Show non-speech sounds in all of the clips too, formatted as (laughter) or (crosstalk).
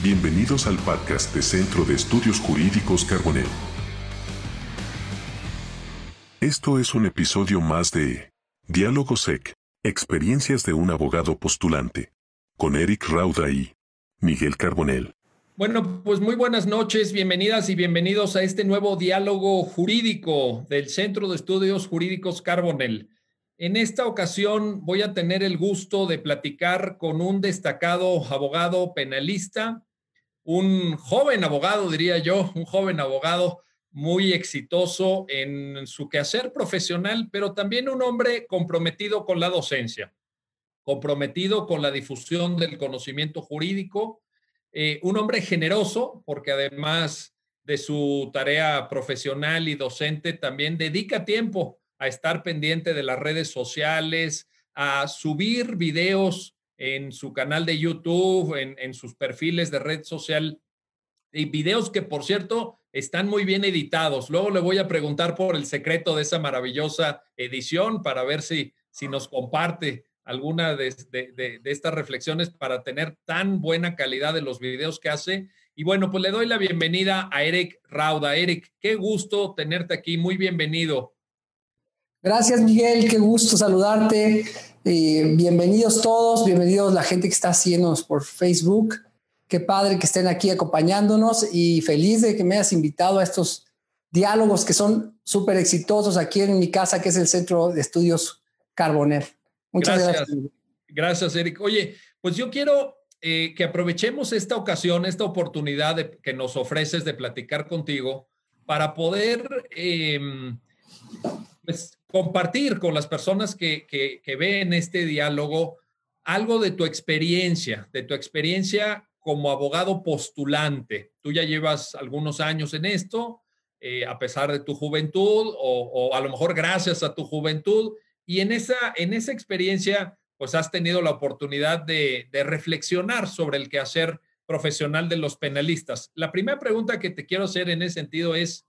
Bienvenidos al podcast de Centro de Estudios Jurídicos Carbonell. Esto es un episodio más de Diálogo SEC, experiencias de un abogado postulante, con Eric Rauda y Miguel Carbonell. Bueno, pues muy buenas noches, bienvenidas y bienvenidos a este nuevo diálogo jurídico del Centro de Estudios Jurídicos Carbonell. En esta ocasión voy a tener el gusto de platicar con un destacado abogado penalista, un joven abogado, diría yo, un joven abogado muy exitoso en su quehacer profesional, pero también un hombre comprometido con la docencia, comprometido con la difusión del conocimiento jurídico, eh, un hombre generoso, porque además de su tarea profesional y docente, también dedica tiempo a estar pendiente de las redes sociales, a subir videos en su canal de YouTube, en, sus perfiles de red social, y videos que, por cierto, están muy bien editados. Luego le voy a preguntar por el secreto de esa maravillosa edición para ver si, si nos comparte alguna de, de, estas reflexiones para tener tan buena calidad de los videos que hace. Y bueno, pues le doy la bienvenida a Eric Rauda. Eric, qué gusto tenerte aquí. Muy bienvenido. Gracias, Miguel. Qué gusto saludarte. Eh, bienvenidos todos, bienvenidos la gente que está haciéndonos por Facebook. Qué padre que estén aquí acompañándonos y feliz de que me hayas invitado a estos diálogos que son súper exitosos aquí en mi casa, que es el Centro de Estudios Carboner. Muchas gracias. Gracias, Eric. Oye, pues yo quiero eh, que aprovechemos esta ocasión, esta oportunidad que nos ofreces de platicar contigo para poder em, pues, compartir con las personas que, que, ven este diálogo algo de tu experiencia, de tu experiencia como abogado postulante. Tú ya llevas algunos años en esto, eh, a pesar de tu juventud o, a lo mejor gracias a tu juventud. Y en esa, en esa experiencia, pues has tenido la oportunidad de, de reflexionar sobre el quehacer profesional de los penalistas. La primera pregunta que te quiero hacer en ese sentido es,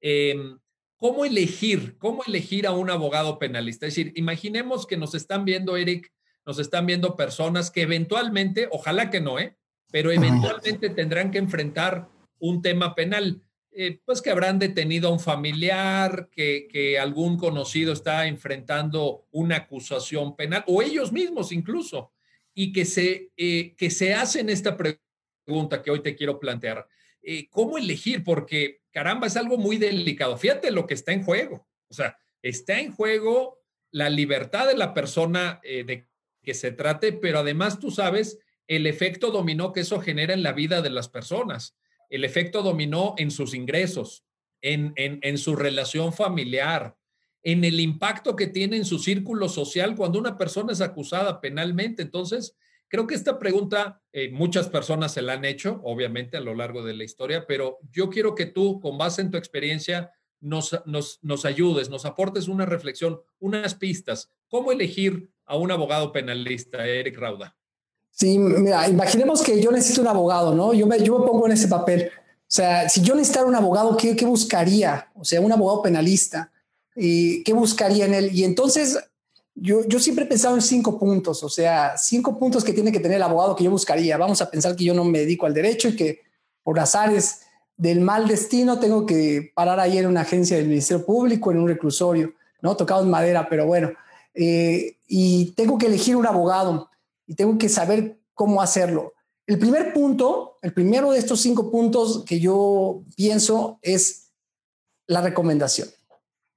em, ¿Cómo elegir? ¿Cómo elegir a un abogado penalista? Es decir, imaginemos que nos están viendo, Eric, nos están viendo personas que eventualmente, ojalá que no, ¿eh? pero eventualmente tendrán que enfrentar un tema penal. Eh, pues que habrán detenido a un familiar, que, que, algún conocido está enfrentando una acusación penal, o ellos mismos incluso, y que se, eh, que se hacen esta pregunta que hoy te quiero plantear. Eh, ¿Cómo elegir? Porque caramba, es algo muy delicado. Fíjate lo que está en juego. O sea, está en juego la libertad de la persona eh, de que se trate, pero además tú sabes el efecto dominó que eso genera en la vida de las personas, el efecto dominó en sus ingresos, en, en, en su relación familiar, en el impacto que tiene en su círculo social cuando una persona es acusada penalmente. Entonces, Creo que esta pregunta eh, muchas personas se la han hecho, obviamente, a lo largo de la historia, pero yo quiero que tú, con base en tu experiencia, nos, nos, nos ayudes, nos aportes una reflexión, unas pistas. ¿Cómo elegir a un abogado penalista, Eric Rauda? Sí, mira, imaginemos que yo necesito un abogado, ¿no? Yo me, yo me pongo en ese papel. O sea, si yo necesitara un abogado, ¿qué, qué buscaría? O sea, un abogado penalista. ¿Y ¿Qué buscaría en él? Y entonces yo, yo siempre he pensado en cinco puntos, o sea, cinco puntos que tiene que tener el abogado que yo buscaría. Vamos a pensar que yo no me dedico al derecho y que por azares del mal destino tengo que parar ahí en una agencia del Ministerio Público, en un reclusorio, ¿no? Tocado en madera, pero bueno. Eh, y tengo que elegir un abogado y tengo que saber cómo hacerlo. El primer punto, el primero de estos cinco puntos que yo pienso es la recomendación.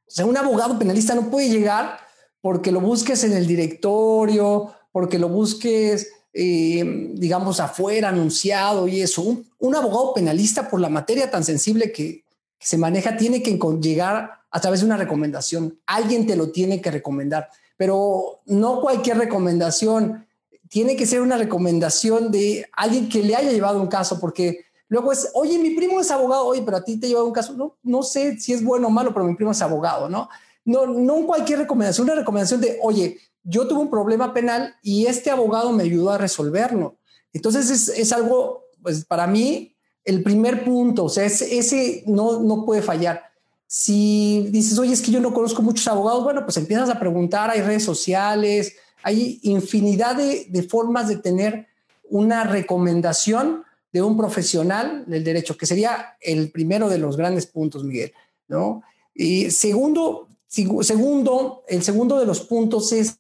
O sea, un abogado penalista no puede llegar porque lo busques en el directorio, porque lo busques, eh, digamos, afuera, anunciado y eso. Un, abogado penalista, por la materia tan sensible que, se maneja, tiene que llegar a través de una recomendación. Alguien te lo tiene que recomendar, pero no cualquier recomendación. Tiene que ser una recomendación de alguien que le haya llevado un caso, porque luego es, oye, mi primo es abogado, oye, pero a ti te ha llevado un caso. No, no sé si es bueno o malo, pero mi primo es abogado, ¿no? No, no cualquier recomendación, una recomendación de, oye, yo tuve un problema penal y este abogado me ayudó a resolverlo. Entonces es, es algo, pues para mí, el primer punto, o sea, ese, ese no, no puede fallar. Si dices, oye, es que yo no conozco muchos abogados, bueno, pues empiezas a preguntar, hay redes sociales, hay infinidad de, de formas de tener una recomendación de un profesional del derecho, que sería el primero de los grandes puntos, Miguel, ¿no? Y segundo, segundo, el segundo de los puntos es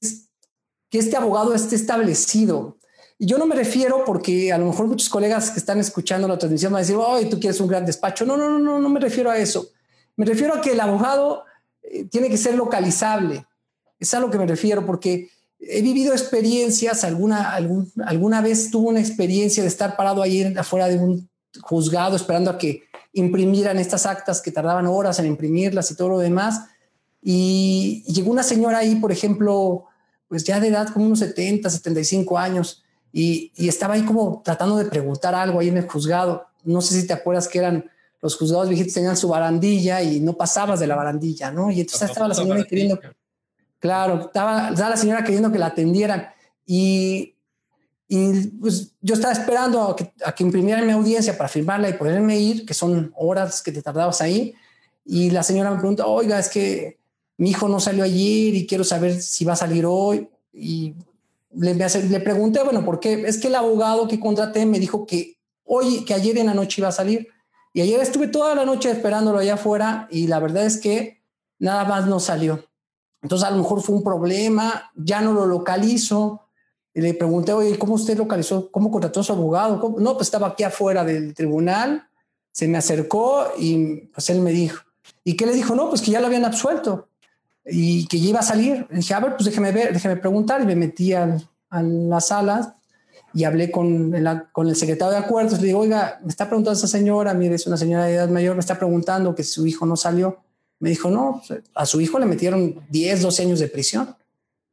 que este abogado esté establecido. Y yo no me refiero porque a lo mejor muchos colegas que están escuchando la transmisión van a decir, ay, tú quieres un gran despacho. No, no, no, no, no me refiero a eso. Me refiero a que el abogado eh, tiene que ser localizable. Es a lo que me refiero porque he vivido experiencias, alguna, alguna vez tuve una experiencia de estar parado ahí afuera de un juzgado esperando a que imprimieran estas actas que tardaban horas en imprimirlas y todo lo demás. Y, llegó una señora ahí, por ejemplo, pues ya de edad como unos 70, 75 años, y, y estaba ahí como tratando de preguntar algo ahí en el juzgado. No sé si te acuerdas que eran los juzgados viejitos tenían su barandilla y no pasabas de la barandilla, ¿no? Y entonces estaba la señora queriendo, claro, estaba, la señora queriendo que la atendieran y, y pues yo estaba esperando a que, a que imprimieran mi audiencia para firmarla y poderme ir, que son horas que te tardabas ahí. Y la señora me pregunta, oiga, es que mi hijo no salió ayer y quiero saber si va a salir hoy. Y le, pregunté, bueno, ¿por qué? Es que el abogado que contraté me dijo que hoy, que ayer en la noche iba a salir y ayer estuve toda la noche esperándolo allá afuera y la verdad es que nada más no salió. Entonces a lo mejor fue un problema, ya no lo localizo. Le pregunté, oye, ¿cómo usted localizó? ¿Cómo contrató a su abogado? No, pues estaba aquí afuera del tribunal, se me acercó y pues él me dijo. ¿Y qué le dijo? No, pues que ya lo habían absuelto y que ya iba a salir. dije, a ver, pues déjeme ver, déjeme preguntar. Y me metí a, a la sala y hablé con el, con el secretario de acuerdos, le digo, oiga, me está preguntando esa señora, mire, es una señora de edad mayor, me está preguntando que su hijo no salió. Me dijo, no, pues, a su hijo le metieron 10, 12 años de prisión,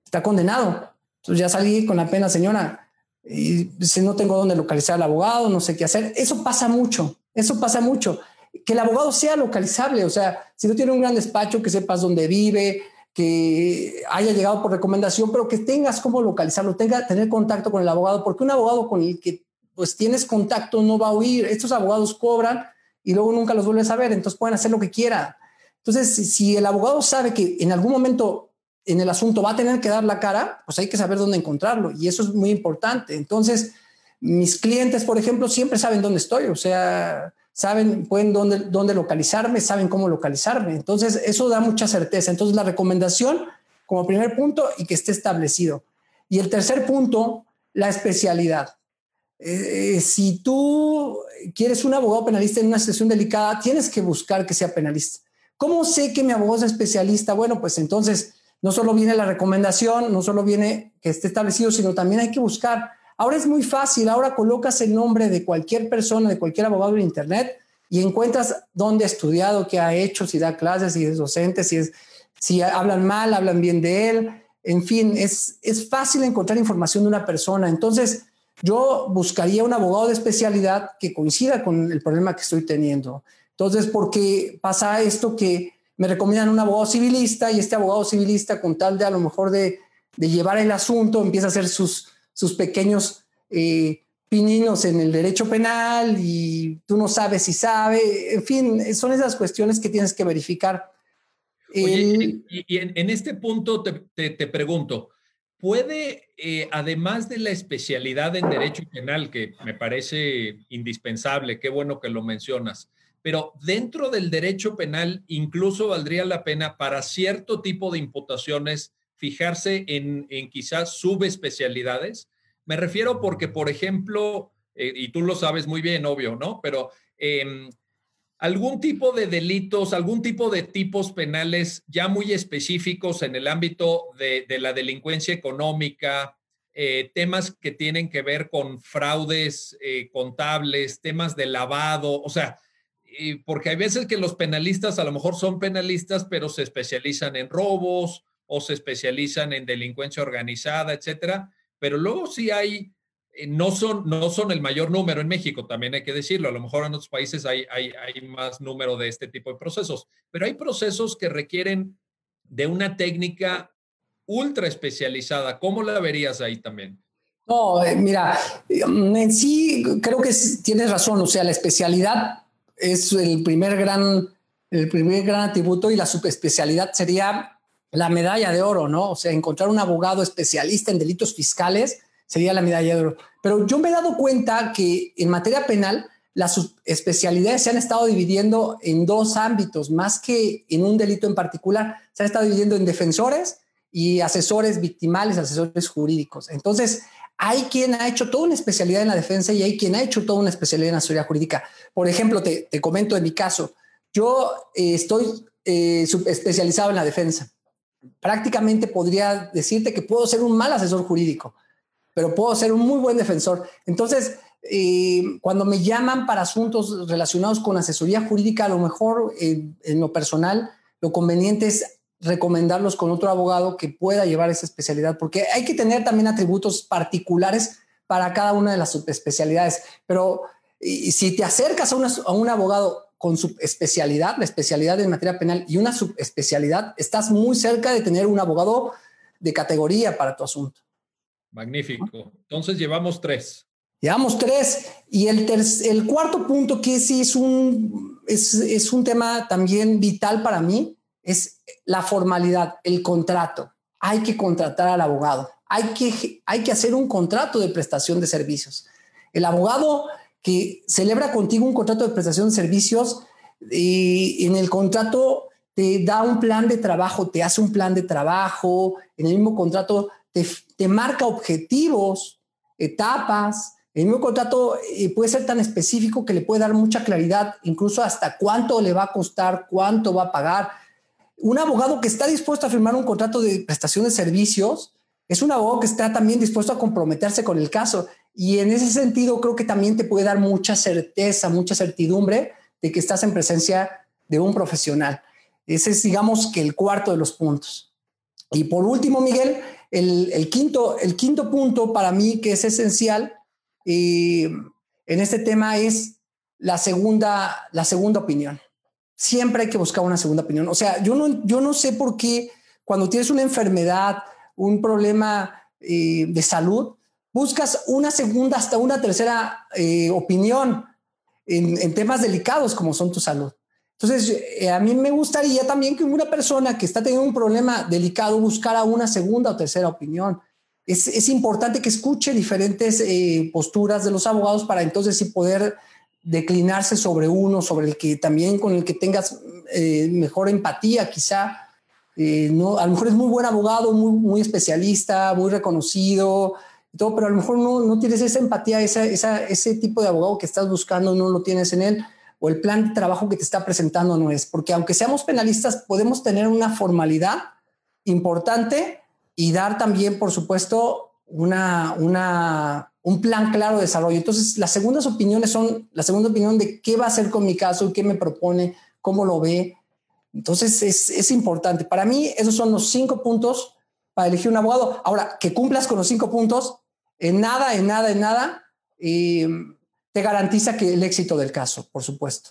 está condenado. Entonces ya salí con la pena, señora, y si no tengo dónde localizar al abogado, no sé qué hacer. Eso pasa mucho, eso pasa mucho. Que el abogado sea localizable, o sea, si no tiene un gran despacho, que sepas dónde vive, que haya llegado por recomendación, pero que tengas cómo localizarlo, tenga tener contacto con el abogado, porque un abogado con el que pues tienes contacto no va a huir. Estos abogados cobran y luego nunca los vuelves a ver, entonces pueden hacer lo que quieran. Entonces, si, el abogado sabe que en algún momento en el asunto va a tener que dar la cara, pues hay que saber dónde encontrarlo y eso es muy importante. Entonces, mis clientes, por ejemplo, siempre saben dónde estoy, o sea, saben, pueden dónde, dónde localizarme, saben cómo localizarme. Entonces, eso da mucha certeza. Entonces, la recomendación como primer punto y que esté establecido. Y el tercer punto, la especialidad. Eh, si tú quieres un abogado penalista en una situación delicada, tienes que buscar que sea penalista. ¿Cómo sé que mi abogado es especialista? Bueno, pues entonces no solo viene la recomendación, no solo viene que esté establecido, sino también hay que buscar Ahora es muy fácil, ahora colocas el nombre de cualquier persona, de cualquier abogado en Internet y encuentras dónde ha estudiado, qué ha hecho, si da clases, si es docente, si, es, si hablan mal, hablan bien de él. En fin, es, es fácil encontrar información de una persona. Entonces, yo buscaría un abogado de especialidad que coincida con el problema que estoy teniendo. Entonces, porque pasa esto que me recomiendan un abogado civilista y este abogado civilista, con tal de a lo mejor de, de llevar el asunto, empieza a hacer sus, sus pequeños eh, pininos en el derecho penal y tú no sabes si sabe. En fin, son esas cuestiones que tienes que verificar. y, en, este punto te, pregunto, ¿puede, eh, además de la especialidad en derecho penal, que me parece indispensable, qué bueno que lo mencionas, pero dentro del derecho penal incluso valdría la pena para cierto tipo de imputaciones fijarse en, en quizás subespecialidades. Me refiero porque, por ejemplo, eh, y tú lo sabes muy bien, obvio, ¿no? Pero em, algún tipo de delitos, algún tipo de tipos penales ya muy específicos en el ámbito de, la delincuencia económica, eh, temas que tienen que ver con fraudes eh, contables, temas de lavado, o sea, porque hay veces que los penalistas a lo mejor son penalistas, pero se especializan en robos o se especializan en delincuencia organizada, etcétera. Pero luego sí hay, eh, no son, no son el mayor número en México, también hay que decirlo. A lo mejor en otros países hay, hay, hay más número de este tipo de procesos, pero hay procesos que requieren de una técnica ultra especializada. ¿Cómo la verías ahí también? No, eh, mira, en sí creo que tienes razón. O sea, la especialidad es el primer gran, el primer gran atributo y la subespecialidad sería la medalla de oro, ¿no? O sea, encontrar un abogado especialista en delitos fiscales sería la medalla de oro. Pero yo me he dado cuenta que en materia penal las especialidades se han estado dividiendo en dos ámbitos, más que en un delito en particular. Se han estado dividiendo en defensores y asesores victimales, asesores jurídicos. Entonces, hay quien ha hecho toda una especialidad en la defensa y hay quien ha hecho toda una especialidad en la asesoría jurídica. Por ejemplo, te, comento en mi caso, yo eh, estoy eh, especializado en la defensa. Prácticamente podría decirte que puedo ser un mal asesor jurídico, pero puedo ser un muy buen defensor. Entonces, eh, cuando me llaman para asuntos relacionados con asesoría jurídica, a lo mejor en lo personal, lo conveniente es recomendarlos con otro abogado que pueda llevar esa especialidad, porque hay que tener también atributos particulares para cada una de las subespecialidades. Pero si te acercas a, a un abogado con su especialidad, la especialidad en materia penal y una subespecialidad, estás muy cerca de tener un abogado de categoría para tu asunto. Magnífico. Entonces llevamos tres. Llevamos tres. Y el, el cuarto punto, que sí es un, es, es un tema también vital para mí, es la formalidad, el contrato. Hay que contratar al abogado. Hay que, hay que hacer un contrato de prestación de servicios. El abogado que celebra contigo un contrato de prestación de servicios y en el contrato te da un plan de trabajo, te hace un plan de trabajo, en el mismo contrato te, te marca objetivos, etapas, el mismo contrato eh, puede ser tan específico que le puede dar mucha claridad, incluso hasta cuánto le va a costar, cuánto va a pagar. Un abogado que está dispuesto a firmar un contrato de prestación de servicios es un abogado que está también dispuesto a comprometerse con el caso. Y en ese sentido creo que también te puede dar mucha certeza, mucha certidumbre de que estás en presencia de un profesional. Ese es, digamos, que el cuarto de los puntos. Y por último, Miguel, el, quinto, el quinto punto para mí que es esencial eh, en este tema es la segunda, la segunda opinión. Siempre hay que buscar una segunda opinión. O sea, yo no, yo no sé por qué cuando tienes una enfermedad, un problema eh, de salud, buscas una segunda hasta una tercera eh, opinión en, temas delicados como son tu salud. Entonces, eh, a mí me gustaría también que una persona que está teniendo un problema delicado buscara una segunda o tercera opinión. Es, importante que escuche diferentes eh, posturas de los abogados para entonces sí poder declinarse sobre uno, sobre el que también con el que tengas mejor empatía, quizá. no, a lo mejor es muy buen abogado, muy, muy especialista, muy reconocido, todo, pero a lo mejor no, no tienes esa empatía, esa, esa, ese tipo de abogado que estás buscando, no lo tienes en él, o el plan de trabajo que te está presentando no es, porque aunque seamos penalistas, podemos tener una formalidad importante y dar también, por supuesto, una, una, un plan claro de desarrollo. Entonces, las segundas opiniones son la segunda opinión de qué va a hacer con mi caso, qué me propone, cómo lo ve. Entonces, es, es importante. Para mí, esos son los cinco puntos para elegir un abogado. Ahora, que cumplas con los cinco puntos en nada, en nada, en nada, y te garantiza que el éxito del caso, por supuesto.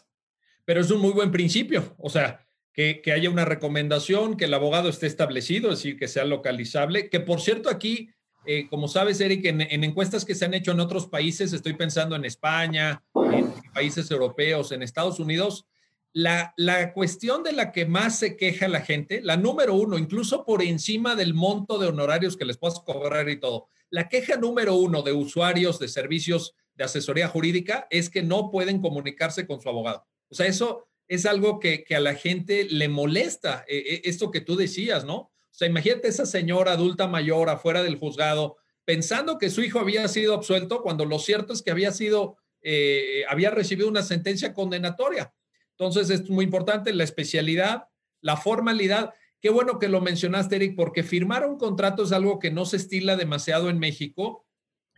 Pero es un muy buen principio, o sea, que, haya una recomendación, que el abogado esté establecido, es decir, que sea localizable, que por cierto aquí, eh, como sabes, Eric, en, encuestas que se han hecho en otros países, estoy pensando en España, en países europeos, en Estados Unidos, la, la, cuestión de la que más se queja la gente, la número uno, incluso por encima del monto de honorarios que les puedas cobrar y todo, la queja número uno de usuarios de servicios de asesoría jurídica es que no pueden comunicarse con su abogado. O sea, eso es algo que, a la gente le molesta, eh, eh, esto que tú decías, ¿no? O sea, imagínate esa señora adulta mayor afuera del juzgado pensando que su hijo había sido absuelto cuando lo cierto es que había sido, eh, había recibido una sentencia condenatoria. Entonces, es muy importante la especialidad, la formalidad Qué bueno que lo mencionaste, Eric, porque firmar un contrato es algo que no se estila demasiado en México.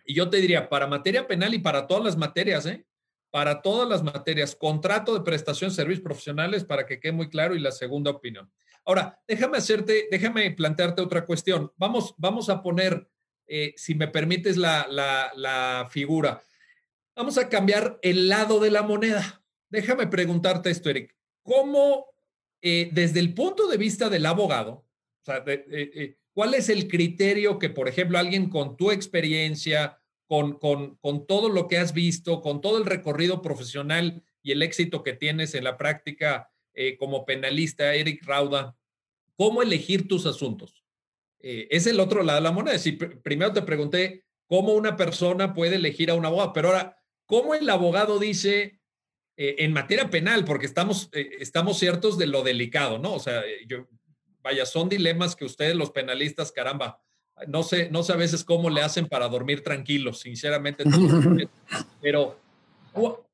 Y yo te diría, para materia penal y para todas las materias, ¿eh? Para todas las materias, contrato de prestación de servicios profesionales para que quede muy claro y la segunda opinión. Ahora, déjame hacerte, déjame plantearte otra cuestión. Vamos, vamos a poner, eh, si me permites, la, la, la figura. Vamos a cambiar el lado de la moneda. Déjame preguntarte esto, Eric. ¿Cómo eh, desde el punto de vista del abogado, eh, ¿cuál es el criterio que, por ejemplo, alguien con tu experiencia, con, con, con, todo lo que has visto, con todo el recorrido profesional y el éxito que tienes en la práctica eh, como penalista, Eric Rauda, cómo elegir tus asuntos? es el otro lado de la moneda. Si primero te pregunté cómo una persona puede elegir a un abogado. Pero ahora, ¿cómo el abogado dice eh, en materia penal? Porque estamos, eh, estamos ciertos de lo delicado, ¿no? O sea, yo, vaya, son dilemas que ustedes los penalistas, caramba, no sé, no sé a veces cómo le hacen para dormir tranquilos, sinceramente. (laughs) Pero,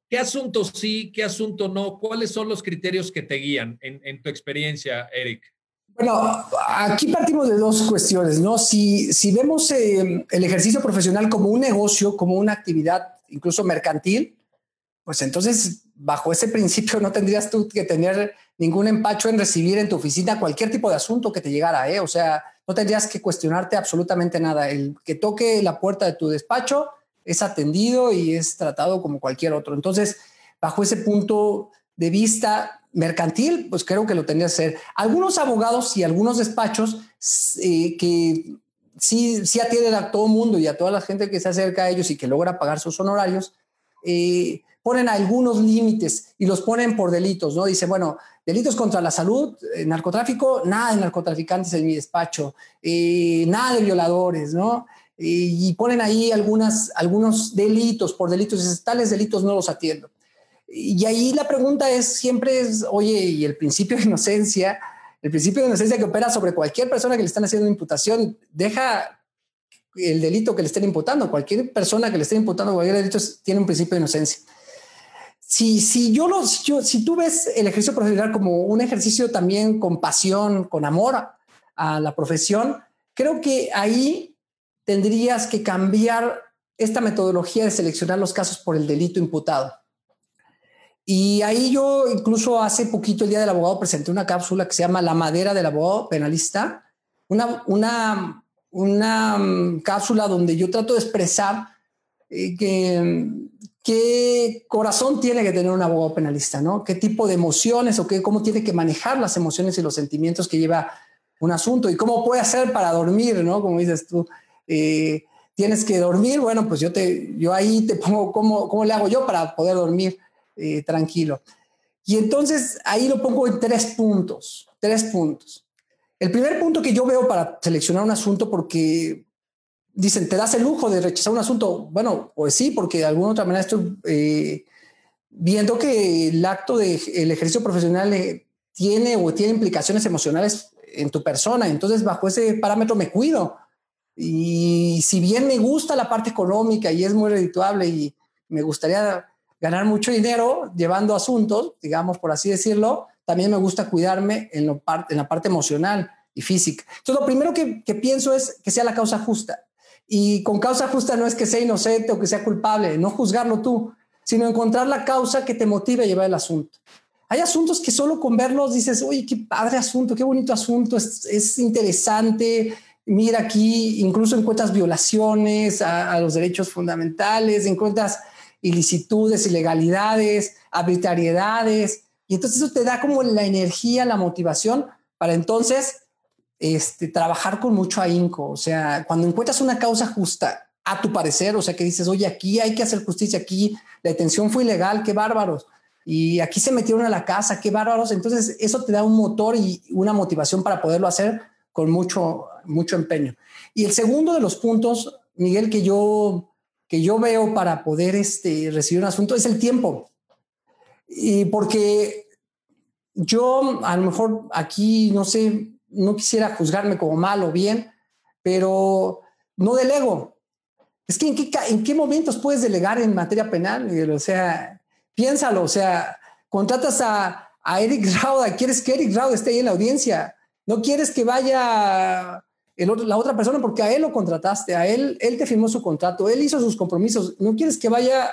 ¿qué asunto sí, qué asunto no? ¿Cuáles son los criterios que te guían en, tu experiencia, Eric? Bueno, aquí partimos de dos cuestiones, ¿no? Si, si vemos eh, el ejercicio profesional como un negocio, como una actividad incluso mercantil, pues entonces bajo ese principio no tendrías tú que tener ningún empacho en recibir en tu oficina cualquier tipo de asunto que te llegara, ¿eh? O sea, no tendrías que cuestionarte absolutamente nada. El que toque la puerta de tu despacho es atendido y es tratado como cualquier otro. Entonces, bajo ese punto de vista mercantil, pues creo que lo tendría que hacer. Algunos abogados y algunos despachos eh, que sí, sí atienden a todo mundo y a toda la gente que se acerca a ellos y que logra pagar sus honorarios, eh, ponen algunos límites y los ponen por delitos, ¿no? Dice, bueno, delitos contra la salud, eh, narcotráfico, nada de narcotraficantes en mi despacho, eh, nada de violadores, ¿no? y ponen ahí algunas, algunos delitos, por delitos, tales delitos no los atiendo. Y ahí la pregunta es siempre es, oye, y el principio de inocencia, el principio de inocencia que opera sobre cualquier persona que le están haciendo imputación, deja el delito que le estén imputando. Cualquier persona que le esté imputando cualquier delito tiene un principio de inocencia si, si yo lo, si, tú ves el ejercicio profesional como un ejercicio también con pasión, con amor a, la profesión, creo que ahí tendrías que cambiar esta metodología de seleccionar los casos por el delito imputado. Y ahí yo incluso hace poquito, el Día del Abogado, presenté una cápsula que se llama La Madera del Abogado Penalista, una, una, una mm, cápsula donde yo trato de expresar eh, que qué corazón tiene que tener un abogado penalista, ¿no? ¿Qué tipo de emociones o qué, cómo tiene que manejar las emociones y los sentimientos que lleva un asunto y cómo puede hacer para dormir, ¿no? Como dices tú, eh, tienes que dormir, bueno, pues yo, te, yo ahí te pongo cómo, cómo le hago yo para poder dormir eh, tranquilo. Y entonces ahí lo pongo en tres puntos, tres puntos. El primer punto que yo veo para seleccionar un asunto, porque dicen, ¿te das el lujo de rechazar un asunto? Bueno, pues sí, porque de alguna otra manera estoy eh, viendo que el acto del el ejercicio profesional eh, tiene o tiene implicaciones emocionales en tu persona. Entonces, bajo ese parámetro me cuido. Y si bien me gusta la parte económica y es muy redituable y me gustaría ganar mucho dinero llevando asuntos, digamos por así decirlo, también me gusta cuidarme en, lo en la parte emocional y física. Entonces, lo primero que pienso es que sea la causa justa. Y con causa justa no es que sea inocente o que sea culpable, no juzgarlo tú, sino encontrar la causa que te motive a llevar el asunto. Hay asuntos que solo con verlos dices, oye, qué padre asunto, qué bonito asunto, es, es interesante. Mira aquí, incluso encuentras violaciones a, a, los derechos fundamentales, encuentras ilicitudes, ilegalidades, arbitrariedades. Y entonces eso te da como la energía, la motivación para entonces este, trabajar con mucho ahínco. O sea, cuando encuentras una causa justa, a tu parecer, o sea, que dices, oye, aquí hay que hacer justicia, aquí la detención fue ilegal, qué bárbaros. Y aquí se metieron a la casa, qué bárbaros. Entonces, eso te da un motor y una motivación para poderlo hacer con mucho, mucho empeño. Y el segundo de los puntos, Miguel, que yo, que yo veo para poder este, recibir un asunto es el tiempo. Y porque yo a lo mejor aquí, no sé, no quisiera juzgarme como mal o bien, pero no delego. Es que ¿en qué, en qué momentos puedes delegar en materia penal? O sea, piénsalo, o sea, contratas a, a Eric Rauda, quieres que Eric Rauda esté ahí en la audiencia, no quieres que vaya el la otra persona porque a él lo contrataste, a él, él te firmó su contrato, él hizo sus compromisos, no quieres que vaya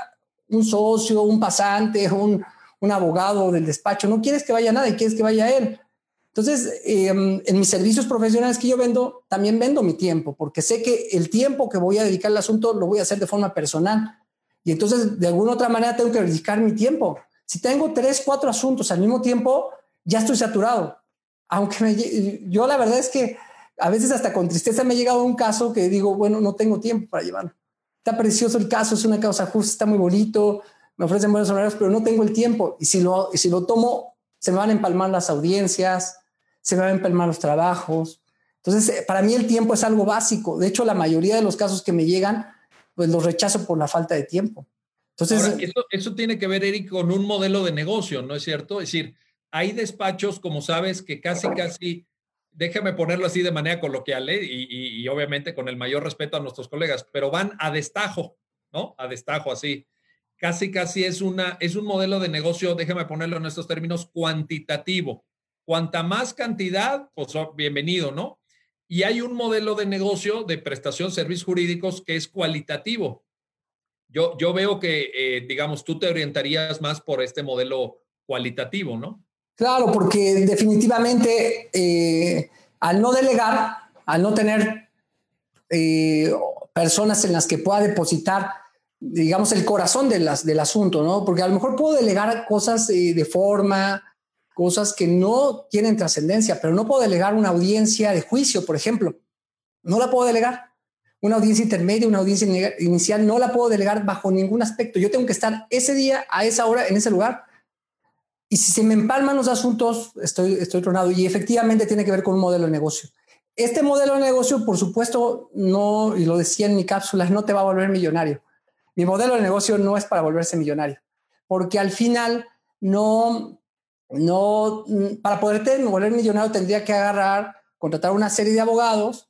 un socio, un pasante, un, un abogado del despacho, no quieres que vaya nada y quieres que vaya él. Entonces, em, en mis servicios profesionales que yo vendo, también vendo mi tiempo, porque sé que el tiempo que voy a dedicar al asunto lo voy a hacer de forma personal. Y entonces, de alguna otra manera, tengo que dedicar mi tiempo. Si tengo tres, cuatro asuntos al mismo tiempo, ya estoy saturado. Aunque me, yo la verdad es que a veces hasta con tristeza me ha llegado un caso que digo, bueno, no tengo tiempo para llevarlo. Está precioso el caso, es una causa justa, está muy bonito, me ofrecen buenos horarios, pero no tengo el tiempo. Y si lo, y si lo tomo, se me van a empalmar las audiencias, se me van a empalmar los trabajos. Entonces, eh, para mí el tiempo es algo básico. De hecho, la mayoría de los casos que me llegan pues los rechazo por la falta de tiempo. Entonces, eso, tiene que ver, Eric, con un modelo de negocio, ¿no es cierto? Es decir, hay despachos, como sabes, que casi, casi, déjame ponerlo así de manera coloquial, ¿eh? y, y, obviamente con el mayor respeto a nuestros colegas, pero van a destajo, ¿no? A destajo, así. Casi, casi es, una, es un modelo de negocio, déjame ponerlo en estos términos, cuantitativo. Cuanta más cantidad, pues oh, bienvenido, ¿no? Y hay un modelo de negocio de prestación de servicios jurídicos que es cualitativo. Yo, yo veo que, eh, digamos, tú te orientarías más por este modelo cualitativo, ¿no? Claro, porque definitivamente eh, al no delegar, al no tener eh, personas en las que pueda depositar, digamos, el corazón del asunto, ¿no? Porque a lo mejor puedo delegar cosas de forma, cosas que no tienen trascendencia, pero no puedo delegar una audiencia de juicio, por ejemplo. No la puedo delegar. Una audiencia intermedia, una audiencia inicial, no la puedo delegar bajo ningún aspecto. Yo tengo que estar ese día, a esa hora, en ese lugar. Y si se me empalman los asuntos, estoy, estoy tronado. Y efectivamente tiene que ver con un modelo de negocio. Este modelo de negocio, por supuesto, no, y lo decía en mi cápsula, no te va a volver millonario. Mi modelo de negocio no es para volverse millonario, porque al final no, no, mm, para poderte volver millonario tendría que agarrar, contratar una serie de abogados,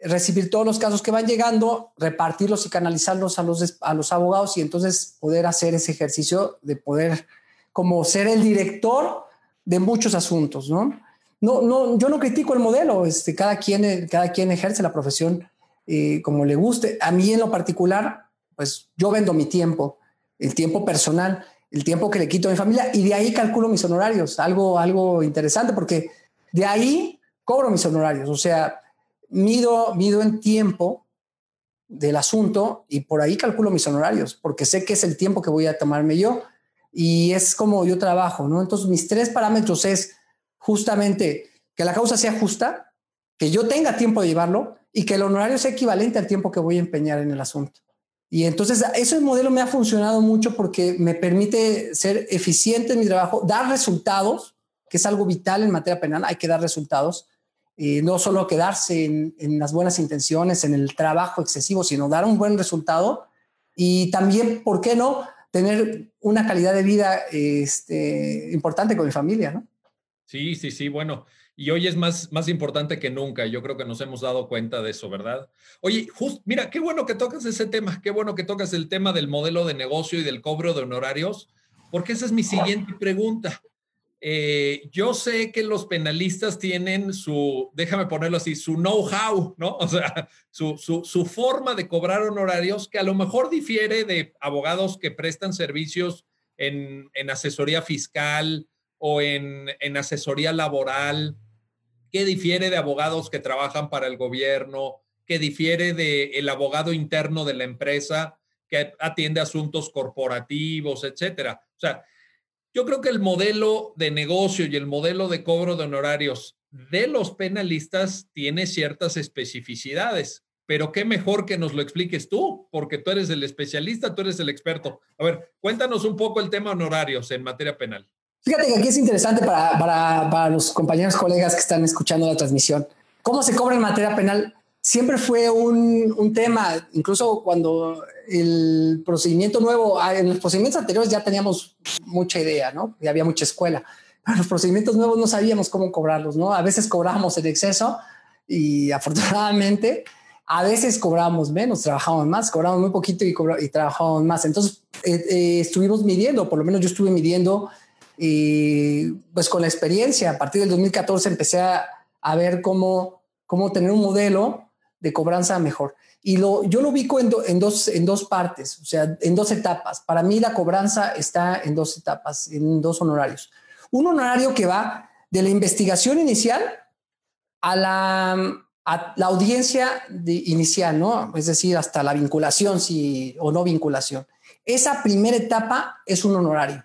recibir todos los casos que van llegando, repartirlos y canalizarlos a los, a los abogados y entonces poder hacer ese ejercicio de poder como ser el director de muchos asuntos, ¿no? No, no, yo no critico el modelo, este, cada, quien, cada quien ejerce la profesión eh, como le guste. A mí en lo particular, pues yo vendo mi tiempo, el tiempo personal el tiempo que le quito a mi familia y de ahí calculo mis honorarios. Algo, algo interesante porque de ahí cobro mis honorarios. O sea, mido, mido en tiempo del asunto y por ahí calculo mis honorarios porque sé que es el tiempo que voy a tomarme yo y es como yo trabajo, ¿no? Entonces mis tres parámetros es justamente que la causa sea justa, que yo tenga tiempo de llevarlo y que el honorario sea equivalente al tiempo que voy a empeñar en el asunto. Y entonces ese modelo me ha funcionado mucho porque me permite ser eficiente en mi trabajo, dar resultados, que es algo vital en materia penal, hay que dar resultados, y no solo quedarse en, en, las buenas intenciones, en el trabajo excesivo, sino dar un buen resultado y también, ¿por qué no? Tener una calidad de vida este, importante con mi familia, ¿no? Sí, sí, sí, bueno, y hoy es más, más importante que nunca. Yo creo que nos hemos dado cuenta de eso, ¿verdad? Oye, just, mira, qué bueno que tocas ese tema, qué bueno que tocas el tema del modelo de negocio y del cobro de honorarios, porque esa es mi siguiente pregunta. Eh, yo sé que los penalistas tienen su, déjame ponerlo así, su know-how, ¿no? O sea, su, su, su, forma de cobrar honorarios que a lo mejor difiere de abogados que prestan servicios en, en asesoría fiscal o en, en asesoría laboral ¿Qué difiere de abogados que trabajan para el gobierno? ¿Qué difiere del abogado interno de la empresa que atiende asuntos corporativos, etcétera? O sea, yo creo que el modelo de negocio y el modelo de cobro de honorarios de los penalistas tiene ciertas especificidades, pero qué mejor que nos lo expliques tú, porque tú eres el especialista, tú eres el experto. A ver, cuéntanos un poco el tema honorarios en materia penal. Fíjate que aquí es interesante para, para, para, los compañeros, colegas que están escuchando la transmisión. ¿Cómo se cobra en materia penal? Siempre fue un, un tema, incluso cuando el procedimiento nuevo, ah, en los procedimientos anteriores ya teníamos mucha idea, ¿no? Ya había mucha escuela. Pero los procedimientos nuevos no sabíamos cómo cobrarlos, ¿no? A veces cobrábamos en exceso y afortunadamente a veces cobrábamos menos, trabajábamos más, cobrábamos muy poquito y, y trabajábamos más. Entonces eh, eh, estuvimos midiendo, por lo menos yo estuve midiendo y pues con la experiencia, a partir del 2014 empecé a, a ver cómo, cómo tener un modelo de cobranza mejor. Y lo, yo lo ubico en, en, dos, en dos partes, o sea, en dos etapas. Para mí la cobranza está en dos etapas, en dos honorarios. Un honorario que va de la investigación inicial a la, a la audiencia de, inicial, ¿no? Es decir, hasta la vinculación si, o no vinculación. Esa primera etapa es un honorario.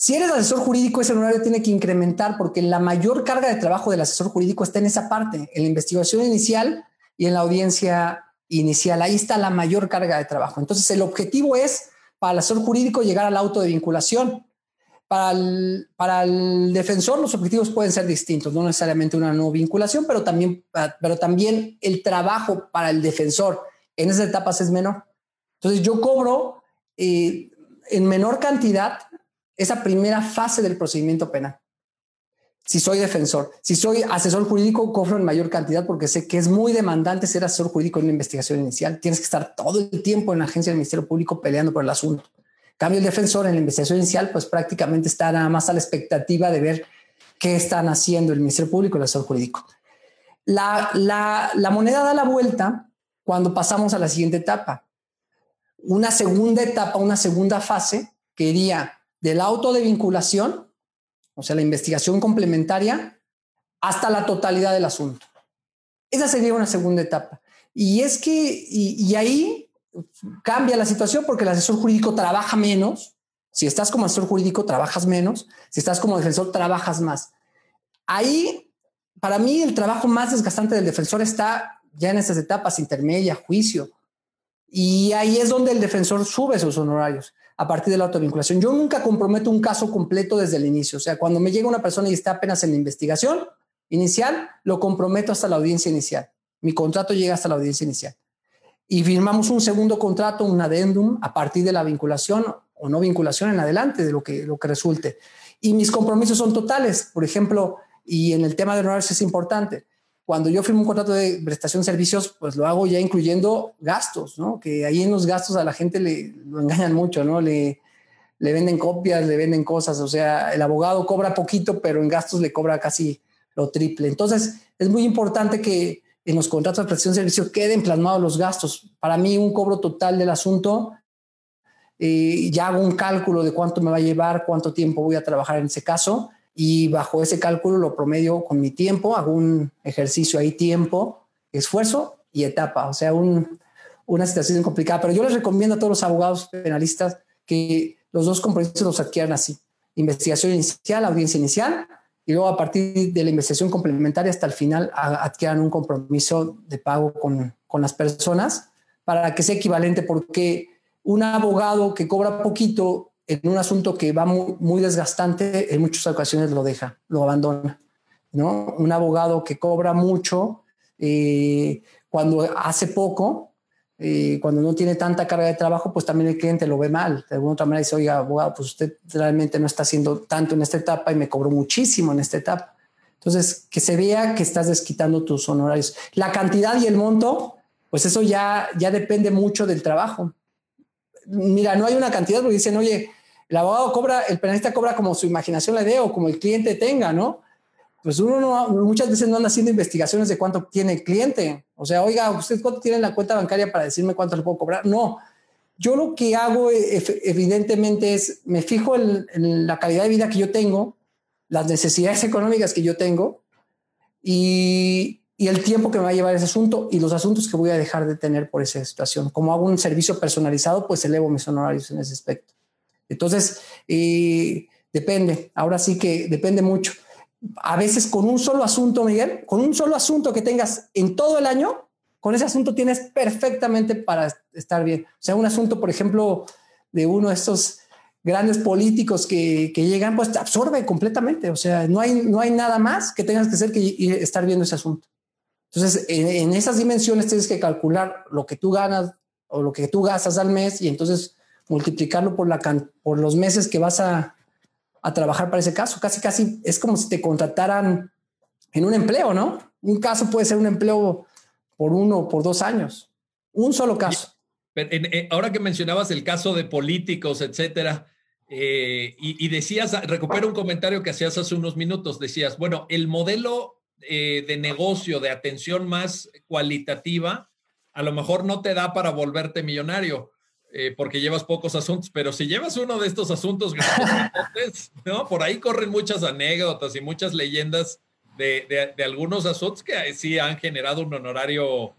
Si eres asesor jurídico, ese honorario tiene que incrementar porque la mayor carga de trabajo del asesor jurídico está en esa parte, en la investigación inicial y en la audiencia inicial. Ahí está la mayor carga de trabajo. Entonces, el objetivo es para el asesor jurídico llegar al auto de vinculación. Para el, defensor los objetivos pueden ser distintos, no necesariamente una no vinculación, pero también, pero también el trabajo para el defensor en esas etapas es menor. Entonces yo cobro eh, en menor cantidad esa primera fase del procedimiento penal. Si soy defensor, si soy asesor jurídico, cobro en mayor cantidad porque sé que es muy demandante ser asesor jurídico en una investigación inicial. Tienes que estar todo el tiempo en la agencia del Ministerio Público peleando por el asunto. Cambio el defensor en la investigación inicial, pues prácticamente está nada más a la expectativa de ver qué están haciendo el Ministerio Público y el asesor jurídico. La, la, la moneda da la vuelta cuando pasamos a la siguiente etapa. Una segunda etapa, una segunda fase, que iría del auto de vinculación, o sea, la investigación complementaria, hasta la totalidad del asunto. Esa sería una segunda etapa. Y es que, y, ahí cambia la situación porque el asesor jurídico trabaja menos. Si estás como asesor jurídico, trabajas menos. Si estás como defensor, trabajas más. Ahí, para mí, el trabajo más desgastante del defensor está ya en esas etapas, intermedia, juicio. Y ahí es donde el defensor sube sus honorarios a partir de la autovinculación. Yo nunca comprometo un caso completo desde el inicio. O sea, cuando me llega una persona y está apenas en la investigación inicial, lo comprometo hasta la audiencia inicial. Mi contrato llega hasta la audiencia inicial y firmamos un segundo contrato, un adendum, a partir de la vinculación o no vinculación en adelante de lo que, lo que resulte. Y mis compromisos son totales, por ejemplo, y en el tema de honorarios es importante. Cuando yo firmo un contrato de prestación de servicios, pues lo hago ya incluyendo gastos, ¿no? Que ahí en los gastos a la gente le engañan mucho, ¿no? Le, venden copias, le venden cosas, o sea, el abogado cobra poquito, pero en gastos le cobra casi lo triple. Entonces, es muy importante que, en los contratos de prestación de servicio queden plasmados los gastos. Para mí, un cobro total del asunto, eh, ya hago un cálculo de cuánto me va a llevar, cuánto tiempo voy a trabajar en ese caso y bajo ese cálculo lo promedio con mi tiempo, hago un ejercicio ahí, tiempo, esfuerzo y etapa. O sea, una situación complicada. Pero yo les recomiendo a todos los abogados penalistas que los dos compromisos los adquieran así. Investigación inicial, audiencia inicial y luego a partir de la investigación complementaria hasta el final adquieran un compromiso de pago con, con las personas para que sea equivalente, porque un abogado que cobra poquito en un asunto que va muy, desgastante, en muchas ocasiones lo deja, lo abandona. ¿no? Un abogado que cobra mucho, eh, cuando hace poco, eh, cuando no tiene tanta carga de trabajo, pues también el cliente lo ve mal. De alguna otra manera dice, oiga, abogado, pues usted realmente no está haciendo tanto en esta etapa y me cobró muchísimo en esta etapa. Entonces, que se vea que estás desquitando tus honorarios. La cantidad y el monto, pues eso ya, ya depende mucho del trabajo. Mira, no hay una cantidad porque dicen, oye, el abogado cobra, el penalista cobra como su imaginación le dé o como el cliente tenga, ¿no? pues uno no, muchas veces no anda haciendo investigaciones de cuánto tiene el cliente. O sea, oiga, ¿usted cuánto tiene en la cuenta bancaria para decirme cuánto le puedo cobrar? No. Yo lo que hago evidentemente es, me fijo en, la calidad de vida que yo tengo, las necesidades económicas que yo tengo y, y, el tiempo que me va a llevar ese asunto y los asuntos que voy a dejar de tener por esa situación. Como hago un servicio personalizado, pues elevo mis honorarios en ese aspecto. Entonces, eh, depende, ahora sí que depende mucho a veces con un solo asunto, Miguel, con un solo asunto que tengas en todo el año, con ese asunto tienes perfectamente para estar bien. O sea, un asunto, por ejemplo, de uno de estos grandes políticos que, llegan, pues te absorbe completamente. O sea, no hay, no hay nada más que tengas que hacer que estar viendo ese asunto. Entonces, en, esas dimensiones tienes que calcular lo que tú ganas o lo que tú gastas al mes y entonces multiplicarlo por, la, por los meses que vas a, a trabajar para ese caso. Casi, casi es como si te contrataran en un empleo, ¿no? Un caso puede ser un empleo por uno o por dos años. Un solo caso. Eh, ahora que mencionabas el caso de políticos, etcétera, eh, y, decías, recupero un comentario que hacías hace unos minutos, decías, bueno, el modelo eh, de negocio, de atención más cualitativa, a lo mejor no te da para volverte millonario, eh, porque llevas pocos asuntos, pero si llevas uno de estos asuntos grandes, (laughs) ¿no? Por ahí corren muchas anécdotas y muchas leyendas de, de, algunos asuntos que sí han generado un honorario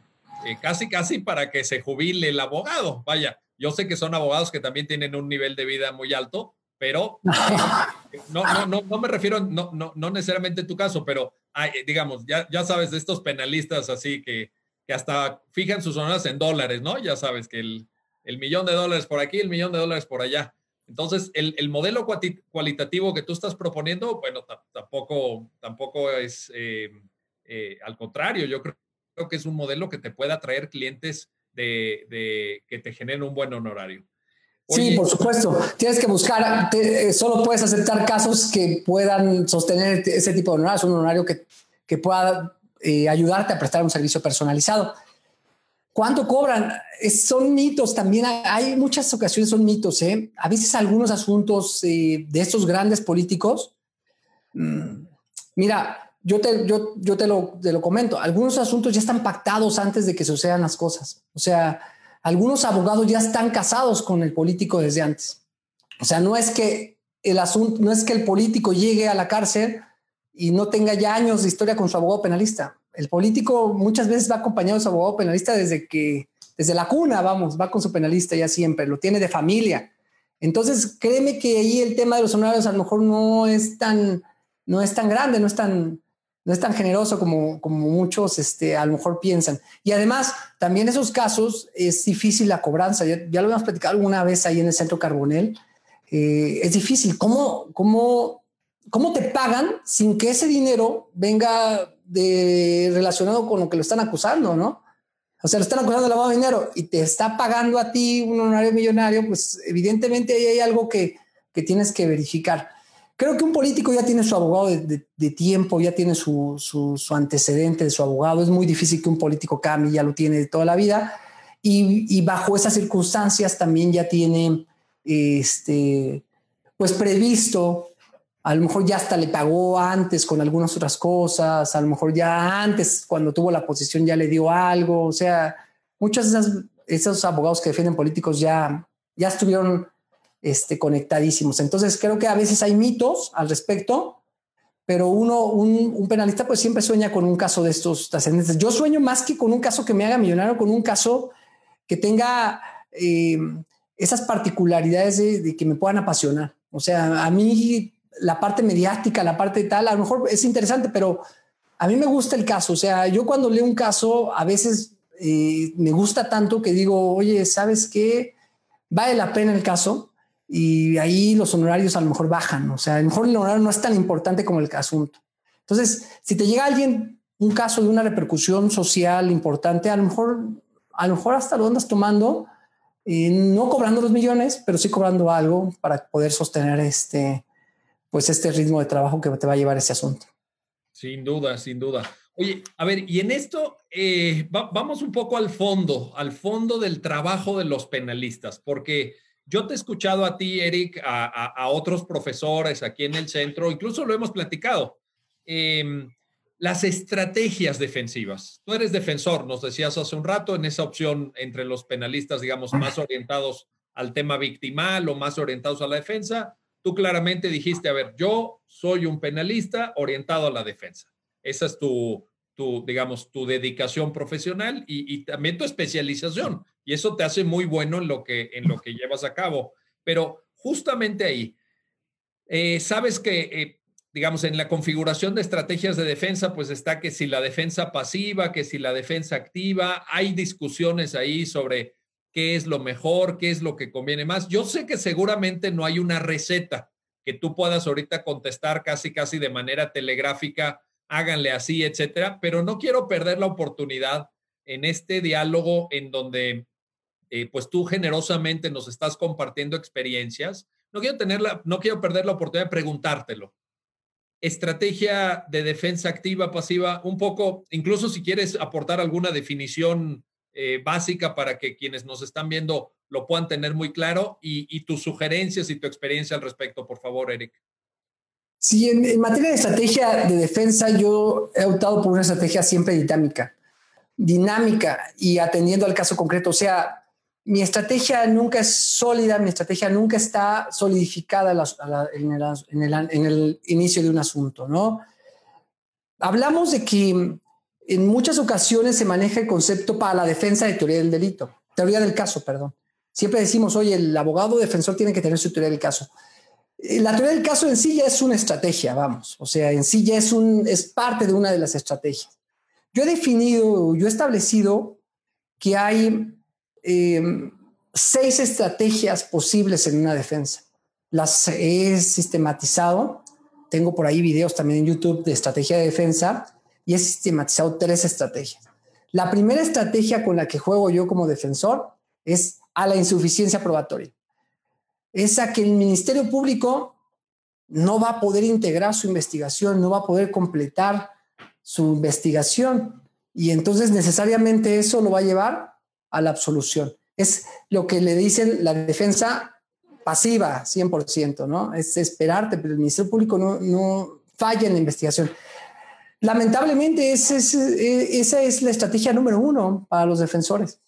eh, casi, casi para que se jubile el abogado. Vaya, yo sé que son abogados que también tienen un nivel de vida muy alto, pero (laughs) no, no, no, no me refiero, no, no, no necesariamente en tu caso, pero hay, digamos, ya, ya sabes de estos penalistas así que, que hasta fijan sus honorarios en dólares, ¿no? Ya sabes que el, el millón de dólares por aquí, el millón de dólares por allá. Entonces, el, modelo cualitativo que tú estás proponiendo, bueno, tampoco, tampoco es, eh, eh, al contrario, yo creo, que es un modelo que te pueda traer clientes de, que te generen un buen honorario. sí, por supuesto. Tienes que buscar, eh, solo puedes aceptar casos que puedan sostener ese tipo de honorarios, un honorario que, que pueda eh, ayudarte a prestar un servicio personalizado. ¿Cuánto cobran? son mitos también. Hay muchas ocasiones, son mitos. ¿eh? A veces algunos asuntos de estos grandes políticos, mm, mira, yo te lo comento, algunos asuntos ya están pactados antes de que sucedan las cosas. O sea, algunos abogados ya están casados con el político desde antes. O sea, no es que el asunto, no es que el político llegue a la cárcel y no tenga ya años de historia con su abogado penalista. El político muchas veces va acompañado de su abogado penalista desde que, desde la cuna, vamos, va con su penalista ya siempre, lo tiene de familia. Entonces, créeme que ahí el tema de los honorarios a lo mejor no es tan, no es tan grande, no es tan, no es tan generoso como, como muchos este, a lo mejor piensan. Y además, también esos casos es difícil la cobranza. Ya, lo habíamos platicado alguna vez ahí en el centro Carbonel. Eh, es difícil. ¿Cómo, cómo, ¿Cómo te pagan sin que ese dinero venga de, relacionado con lo que lo están acusando, no? O sea, lo están acusando de lavado de dinero y te está pagando a ti un honorario millonario, pues evidentemente ahí hay algo que, que tienes que verificar. Creo que un político ya tiene su abogado de, tiempo, ya tiene su, antecedente de su abogado. Es muy difícil que un político cambie, ya lo tiene de toda la vida. Y, bajo esas circunstancias también ya tiene, este, pues previsto, a lo mejor ya hasta le pagó antes con algunas otras cosas, a lo mejor ya antes, cuando tuvo la posición, ya le dio algo. O sea, muchos de esos abogados que defienden políticos ya, ya estuvieron este, conectadísimos. Entonces creo que a veces hay mitos al respecto, pero uno, un, penalista pues siempre sueña con un caso de estos trascendentes. Yo sueño más que con un caso que me haga millonario, con un caso que tenga eh, esas particularidades de, que me puedan apasionar. O sea, a mí la parte mediática, la parte tal, a lo mejor es interesante, pero a mí me gusta el caso. O sea, yo cuando leo un caso, a veces eh, me gusta tanto que digo, oye, ¿sabes qué? Vale la pena el caso y ahí los honorarios a lo mejor bajan. O sea, a lo mejor el honorario no es tan importante como el asunto. Entonces, si te llega alguien, un caso de una repercusión social importante, a lo mejor, a lo mejor hasta lo andas tomando, eh, no cobrando los millones, pero sí cobrando algo para poder sostener este, pues este ritmo de trabajo que te va a llevar ese asunto. Sin duda, sin duda. Oye, a ver, y en esto eh, vamos un poco al fondo, al fondo del trabajo de los penalistas, porque yo te he escuchado a ti, Eric, a, otros profesores aquí en el centro, incluso lo hemos platicado. Em, las estrategias defensivas. Tú eres defensor, nos decías hace un rato, en esa opción entre los penalistas, digamos, más orientados al tema victimal o más orientados a la defensa. Tú claramente dijiste, a ver, yo soy un penalista orientado a la defensa. Esa es tu, tu digamos, tu dedicación profesional y, también tu especialización y eso te hace muy bueno en lo que, en lo que llevas a cabo. Pero justamente ahí, eh, sabes que, eh, digamos, en la configuración de estrategias de defensa, pues está que si la defensa pasiva, que si la defensa activa, hay discusiones ahí sobre qué es lo mejor, qué es lo que conviene más. Yo sé que seguramente no hay una receta que tú puedas ahorita contestar casi, casi de manera telegráfica, háganle así, etcétera, pero no quiero perder la oportunidad en este diálogo en donde eh, pues tú generosamente nos estás compartiendo experiencias. No quiero, tenerla, no quiero perder la oportunidad de preguntártelo. Estrategia de defensa activa, pasiva, un poco, incluso si quieres aportar alguna definición eh, básica para que quienes nos están viendo lo puedan tener muy claro y, tus sugerencias y tu experiencia al respecto, por favor, Eric. Sí, en, en, materia de estrategia de defensa, yo he optado por una estrategia siempre dinámica, dinámica y atendiendo al caso concreto. O sea, mi estrategia nunca es sólida, mi estrategia nunca está solidificada en, el, inicio de un asunto, ¿no? Hablamos de que en muchas ocasiones se maneja el concepto para la defensa de teoría del delito, teoría del caso, perdón. Siempre decimos, oye, el abogado defensor tiene que tener su teoría del caso. Eh, la teoría del caso en sí ya es una estrategia, vamos, o sea, en sí ya es, un, es parte de una de las estrategias. Yo he definido, yo he establecido que hay Em, seis estrategias posibles en una defensa. Las he sistematizado. Tengo por ahí videos también en YouTube de estrategia de defensa y he sistematizado tres estrategias. La primera estrategia con la que juego yo como defensor es a la insuficiencia probatoria. Es a que el Ministerio Público no va a poder integrar su investigación, no va a poder completar su investigación y entonces necesariamente eso lo va a llevar a la absolución. Es lo que le dicen la defensa pasiva, 100%, ¿no? Es esperarte, pero el Ministerio Público no, no falla en la investigación. Lamentablemente, esa es la estrategia número uno para los defensores.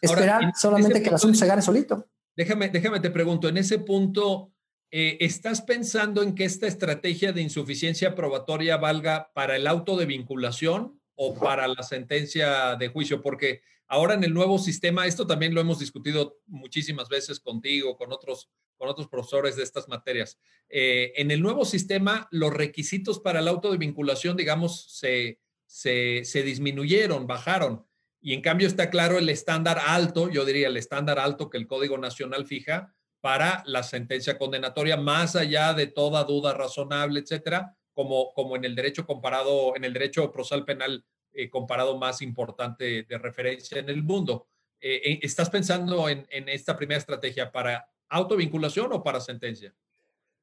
Esperar solamente que el asunto se gane solito. Déjame, déjame te pregunto, en ese punto, eh, ¿estás pensando en que esta estrategia de insuficiencia probatoria valga para el auto de vinculación o para la sentencia de juicio? Porque ahora en el nuevo sistema, esto también lo hemos discutido muchísimas veces contigo, con otros, con otros profesores de estas materias. Eh, en el nuevo sistema, los requisitos para el auto de vinculación, digamos, se, se, se disminuyeron, bajaron. Y en cambio está claro el estándar alto, yo diría el estándar alto que el Código Nacional fija para la sentencia condenatoria, más allá de toda duda razonable, etcétera, como, como en el derecho comparado, en el derecho procesal penal eh, comparado más importante de referencia en el mundo. Eh, eh, ¿Estás pensando en, en esta primera estrategia para autovinculación o para sentencia?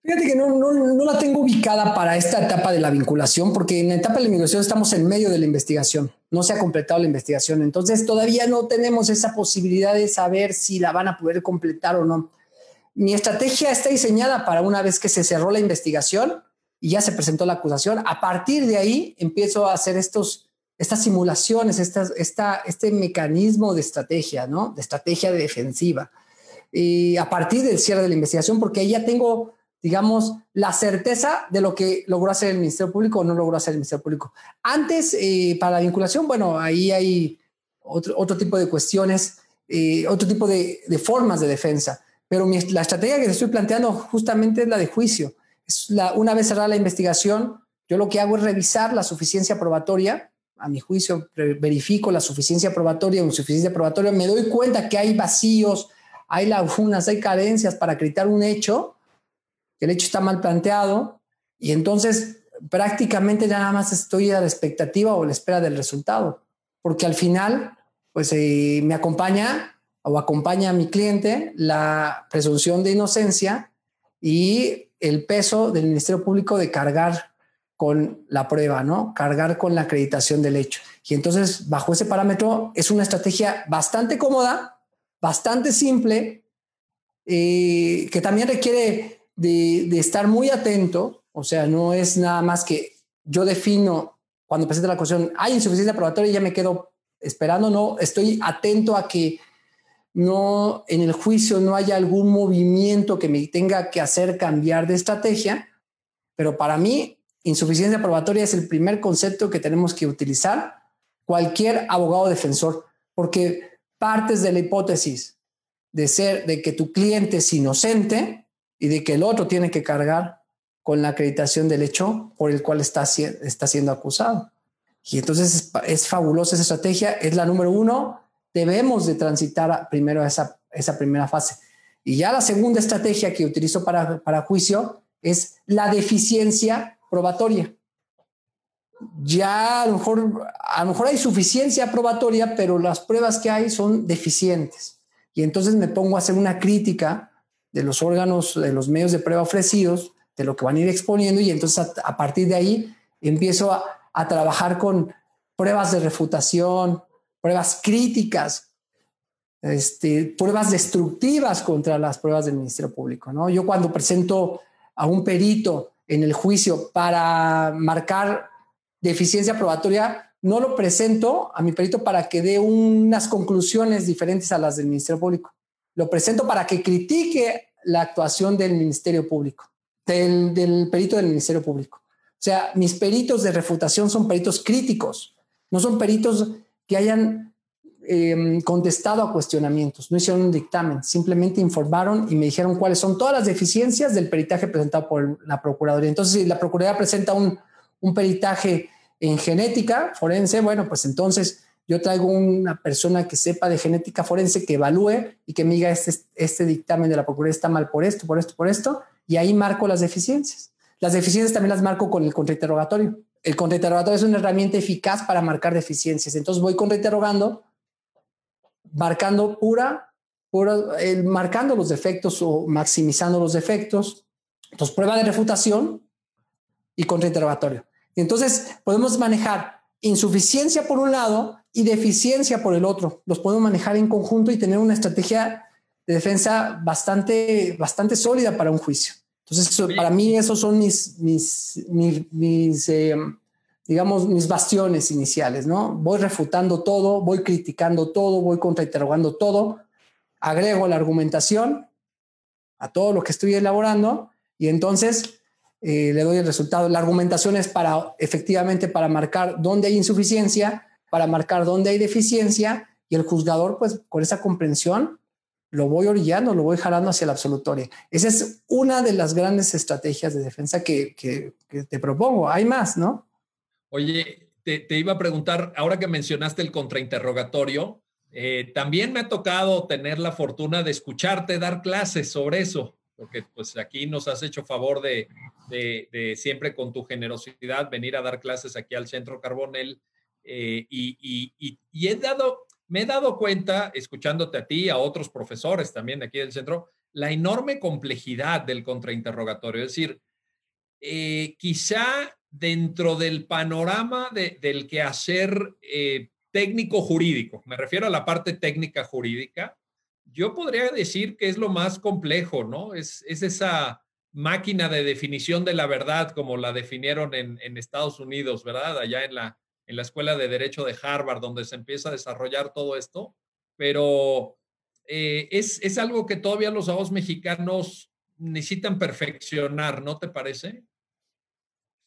Fíjate que no, no, no, la tengo ubicada para esta etapa de la vinculación, porque en la etapa de la vinculación estamos en medio de la investigación, no se ha completado la investigación, entonces todavía no tenemos esa posibilidad de saber si la van a poder completar o no. Mi estrategia está diseñada para una vez que se cerró la investigación y ya se presentó la acusación, a partir de ahí empiezo a hacer estos, estas simulaciones, esta, este mecanismo de estrategia, ¿no? De estrategia defensiva. Y a partir del cierre de la investigación, porque ahí ya tengo digamos, la certeza de lo que logró hacer el Ministerio Público o no logró hacer el Ministerio Público. Antes, eh, para la vinculación, bueno, ahí hay otro, otro tipo de cuestiones, eh, otro tipo de, formas de defensa, pero la estrategia que estoy planteando justamente es la de juicio. Es una vez cerrada la investigación, yo lo que hago es revisar la suficiencia probatoria, a mi juicio verifico la suficiencia probatoria o insuficiencia probatoria, me doy cuenta que hay vacíos, hay lagunas, hay carencias para acreditar un hecho, que el hecho está mal planteado y entonces prácticamente nada más estoy a la expectativa o a la espera del resultado, porque al final, pues eh, me acompaña o acompaña a mi cliente la presunción de inocencia y el peso del Ministerio Público de cargar con la prueba, ¿no? Cargar con la acreditación del hecho. Y entonces, bajo ese parámetro, es una estrategia bastante cómoda, bastante simple, eh, que también requiere de, estar muy atento, o sea, no es nada más que yo defino cuando presento la acusación, hay insuficiencia probatoria y ya me quedo esperando, no, estoy atento a que no en el juicio no haya algún movimiento que me tenga que hacer cambiar de estrategia, pero para mí insuficiencia probatoria es el primer concepto que tenemos que utilizar cualquier abogado defensor, porque partes de la hipótesis de ser de que tu cliente es inocente y de que el otro tiene que cargar con la acreditación del hecho por el cual está, está siendo acusado. Y entonces es, fabulosa esa estrategia, es la número uno, debemos de transitar primero esa, esa primera fase. Y ya la segunda estrategia que utilizo para, para juicio es la deficiencia probatoria. Ya a lo, mejor, a lo mejor hay suficiencia probatoria, pero las pruebas que hay son deficientes. Y entonces me pongo a hacer una crítica de los órganos, de los medios de prueba ofrecidos, de lo que van a ir exponiendo y entonces a, partir de ahí empiezo a, trabajar con pruebas de refutación, pruebas críticas, este, pruebas destructivas contra las pruebas del Ministerio Público. ¿no? Yo cuando presento a un perito en el juicio para marcar deficiencia probatoria, no lo presento a mi perito para que dé unas conclusiones diferentes a las del Ministerio Público lo presento para que critique la actuación del Ministerio Público, del, perito del Ministerio Público. O sea, mis peritos de refutación son peritos críticos, no son peritos que hayan em, contestado a cuestionamientos, no hicieron un dictamen, simplemente informaron y me dijeron cuáles son todas las deficiencias del peritaje presentado por la Procuraduría. Entonces, si la Procuraduría presenta un, un peritaje en genética forense, bueno, pues entonces yo traigo una persona que sepa de genética forense, que evalúe y que me diga este, este dictamen de la Procuraduría está mal por esto, por esto, por esto, y ahí marco las deficiencias. Las deficiencias también las marco con el contrainterrogatorio. el contrainterrogatorio es una herramienta eficaz para marcar deficiencias. Entonces voy contrainterrogando, marcando pura, pura marcando los defectos o maximizando los defectos. Entonces, prueba de refutación y contrainterrogatorio. Entonces, podemos manejar insuficiencia por un lado y deficiencia por el otro. Los podemos manejar en conjunto y tener una estrategia de defensa bastante, bastante sólida para un juicio. Entonces, para mí esos son mis, mis, mis, eh, digamos, mis bastiones iniciales, ¿no? Voy refutando todo, voy criticando todo, voy contrainterrogando todo, agrego la argumentación a todo lo que estoy elaborando y entonces eh, le doy el resultado. La argumentación es para, efectivamente, para marcar dónde hay insuficiencia, para marcar dónde hay deficiencia y el juzgador, pues, con esa comprensión, lo voy orillando, lo voy jalando hacia la absolutoria. Esa es una de las grandes estrategias de defensa que, te propongo. Hay más, ¿no? Oye, te, iba a preguntar, ahora que mencionaste el contrainterrogatorio, eh, también me ha tocado tener la fortuna de escucharte dar clases sobre eso, porque pues aquí nos has hecho favor de, siempre con tu generosidad venir a dar clases aquí al Centro Carbonel eh, y, he dado me he dado cuenta, escuchándote a ti, a otros profesores también aquí del centro, la enorme complejidad del contrainterrogatorio. Es decir, eh, quizá dentro del panorama del quehacer eh, técnico jurídico, me refiero a la parte técnica jurídica, yo podría decir que es lo más complejo, ¿no? Es, es esa máquina de definición de la verdad como la definieron en, Estados Unidos, ¿verdad? Allá en la, en la Escuela de Derecho de Harvard, donde se empieza a desarrollar todo esto, pero eh, es, algo que todavía los abogados mexicanos necesitan perfeccionar, ¿no te parece?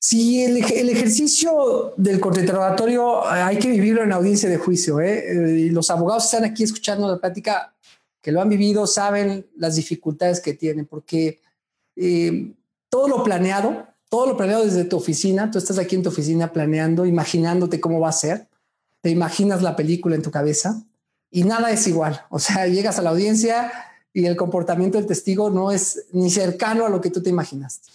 Sí, el, ejercicio del contrainterrogatorio eh, hay que vivirlo en audiencia de juicio. ¿eh? Y los abogados están aquí escuchando la plática, que lo han vivido, saben las dificultades que tienen, porque todo lo planeado todo lo planeado desde tu oficina, tú estás aquí en tu oficina planeando, imaginándote cómo va a ser, te imaginas la película en tu cabeza y nada es igual. O sea, (laughs) llegas a la audiencia y el comportamiento del testigo no es ni cercano a lo que tú te imaginaste.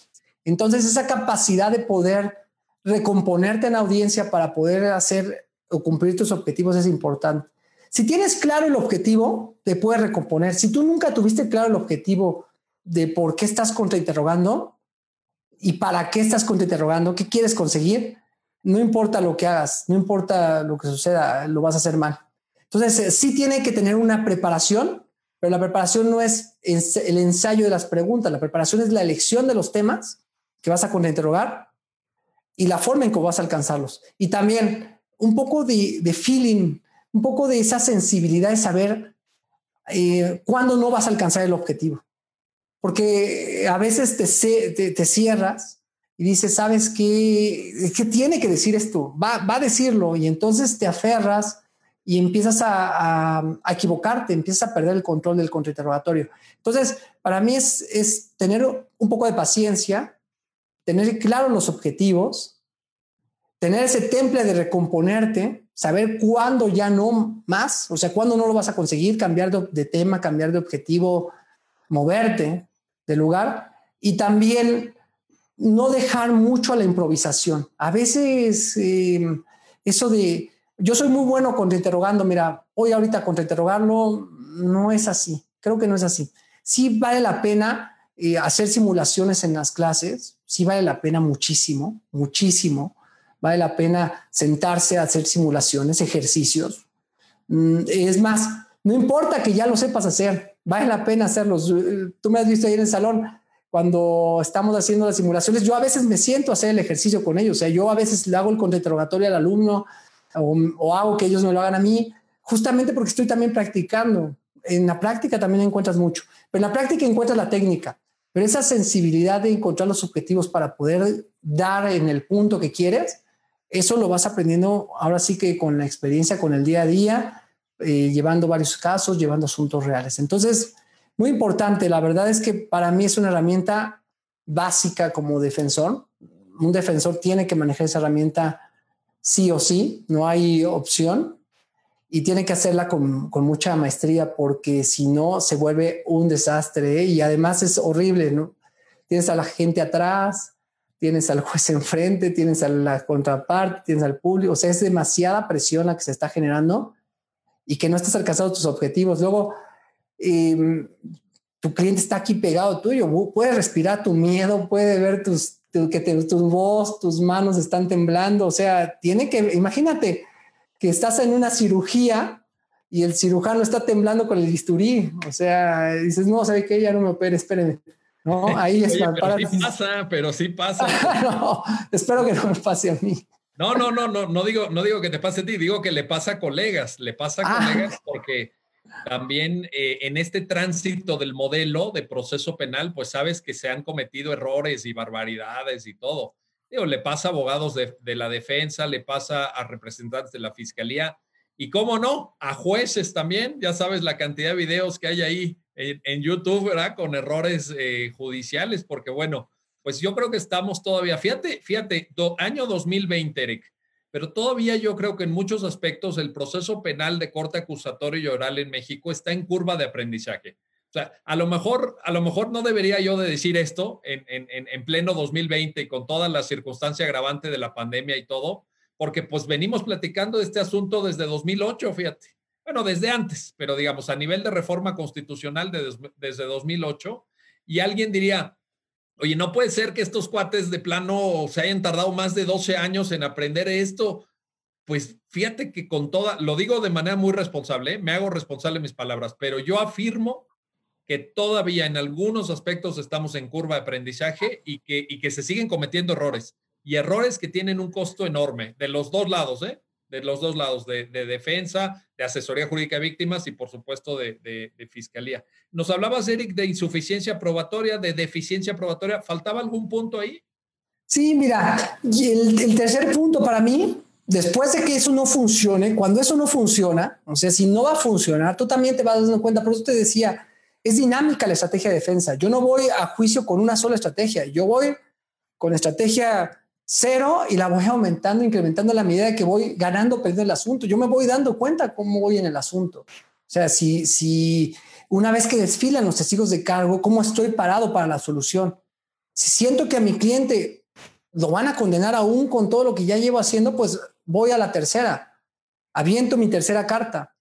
Entonces, esa capacidad de poder recomponerte en audiencia para poder hacer o cumplir tus objetivos es importante. Si tienes claro el objetivo, te puedes recomponer. Si tú nunca tuviste claro el objetivo de por qué estás contrainterrogando, y para qué estás contrainterrogando, qué quieres conseguir, no importa lo que hagas, no importa lo que suceda, lo vas a hacer mal. Entonces, eh, sí tiene que tener una preparación, pero la preparación no es el ensayo de las preguntas, la preparación es la elección de los temas que vas a contrainterrogar y la forma en que vas a alcanzarlos. Y también un poco de, feeling, un poco de esa sensibilidad de saber eh, cuándo no vas a alcanzar el objetivo. Porque a veces te, te, cierras y dices, ¿sabes qué? ¿Qué tiene que decir esto? Va, va a decirlo y entonces te aferras y empiezas a, a, equivocarte, empiezas a perder el control del contrainterrogatorio. Entonces, para mí es, es tener un poco de paciencia, tener claro los objetivos, tener ese temple de recomponerte, saber cuándo ya no más, o sea, cuándo no lo vas a conseguir, cambiar de, de tema, cambiar de objetivo, moverte del lugar y también no dejar mucho a la improvisación. A veces em, eso de, yo soy muy bueno contrainterrogando, mira, hoy ahorita contrainterrogarlo no es así, creo que no es así. Sí vale la pena eh, hacer simulaciones en las clases, sí vale la pena muchísimo, muchísimo. Vale la pena sentarse a hacer simulaciones, ejercicios. Mm, es más, no importa que ya lo sepas hacer, vale la pena hacerlos. Tú me has visto ahí en el salón cuando estamos haciendo las simulaciones. Yo a veces me siento a hacer el ejercicio con ellos. O sea, yo a veces le hago el contrainterrogatorio al alumno o, hago que ellos me lo hagan a mí, justamente porque estoy también practicando. En la práctica también encuentras mucho, pero en la práctica encuentras la técnica. Pero esa sensibilidad de encontrar los objetivos para poder dar en el punto que quieres, eso lo vas aprendiendo ahora sí que con la experiencia, con el día a día eh, llevando varios casos, llevando asuntos reales. Entonces, muy importante, la verdad es que para mí es una herramienta básica como defensor. Un defensor tiene que manejar esa herramienta sí o sí, no hay opción y tiene que hacerla con, con mucha maestría porque si no se vuelve un desastre y además es horrible, ¿no? Tienes a la gente atrás, tienes al juez (laughs) enfrente, tienes a la contraparte, tienes al público, o sea, es demasiada presión la que se está generando y que no estás alcanzando tus objetivos. Luego, em, tu cliente está aquí pegado tuyo, puede respirar tu miedo, puede ver tus, que tu voz, tus manos están temblando, o sea, tiene que, imagínate que estás en una cirugía y el cirujano está temblando con el bisturí, o sea, dices, no, ¿sabe qué? Ya no me opere, espérenme. No, ahí (laughs) es pero sí pasa, pero sí pasa. (laughs) no, espero que no me pase a mí. No, no, no, no, no digo, no digo que te pase a ti, digo que le pasa a colegas, le pasa a ah. colegas porque también eh, en este tránsito del modelo de proceso penal, pues sabes que se han cometido errores y barbaridades y todo. Le pasa a abogados de, la defensa, le pasa a representantes de la fiscalía y, cómo no, a jueces también. Ya sabes la cantidad de videos que hay ahí en, YouTube, ¿verdad? Con errores eh, judiciales, porque bueno, pues yo creo que estamos todavía, fíjate, fíjate, año 2020, Eric, pero todavía yo creo que en muchos aspectos el proceso penal de corte acusatorio y oral en México está en curva de aprendizaje. O sea, a lo mejor, a lo mejor no debería yo de decir esto en, en, en pleno 2020 y con toda la circunstancia agravante de la pandemia y todo, porque pues venimos platicando de este asunto desde 2008, fíjate. Bueno, desde antes, pero digamos a nivel de reforma constitucional desde 2008, y alguien diría, Oye, no puede ser que estos cuates de plano se hayan tardado más de 12 años en aprender esto. Pues fíjate que con toda, lo digo de manera muy responsable, ¿eh? me hago responsable de mis palabras, pero yo afirmo que todavía en algunos aspectos estamos en curva de aprendizaje y que, y que se siguen cometiendo errores y errores que tienen un costo enorme de los dos lados, ¿eh? de los dos lados, de, defensa, de asesoría jurídica víctimas y por supuesto de, fiscalía. Nos hablabas, Eric, de insuficiencia probatoria, de deficiencia probatoria. ¿Faltaba algún punto ahí? Sí, mira, el, el tercer punto para mí, después de que eso no funcione, cuando eso no funciona, o sea, si no va a funcionar, tú también te vas dando cuenta, por eso te decía, es dinámica la estrategia de defensa. Yo no voy a juicio con una sola estrategia, yo voy con estrategia cero y la voy aumentando, incrementando la medida que voy ganando, perdiendo el asunto. Yo me voy dando cuenta cómo voy en el asunto. O sea, si, si una vez que desfilan los testigos de cargo, cómo estoy parado para la solución. Si siento que a mi cliente lo van a condenar aún con todo lo que ya llevo haciendo, pues voy a la tercera. Aviento mi tercera carta,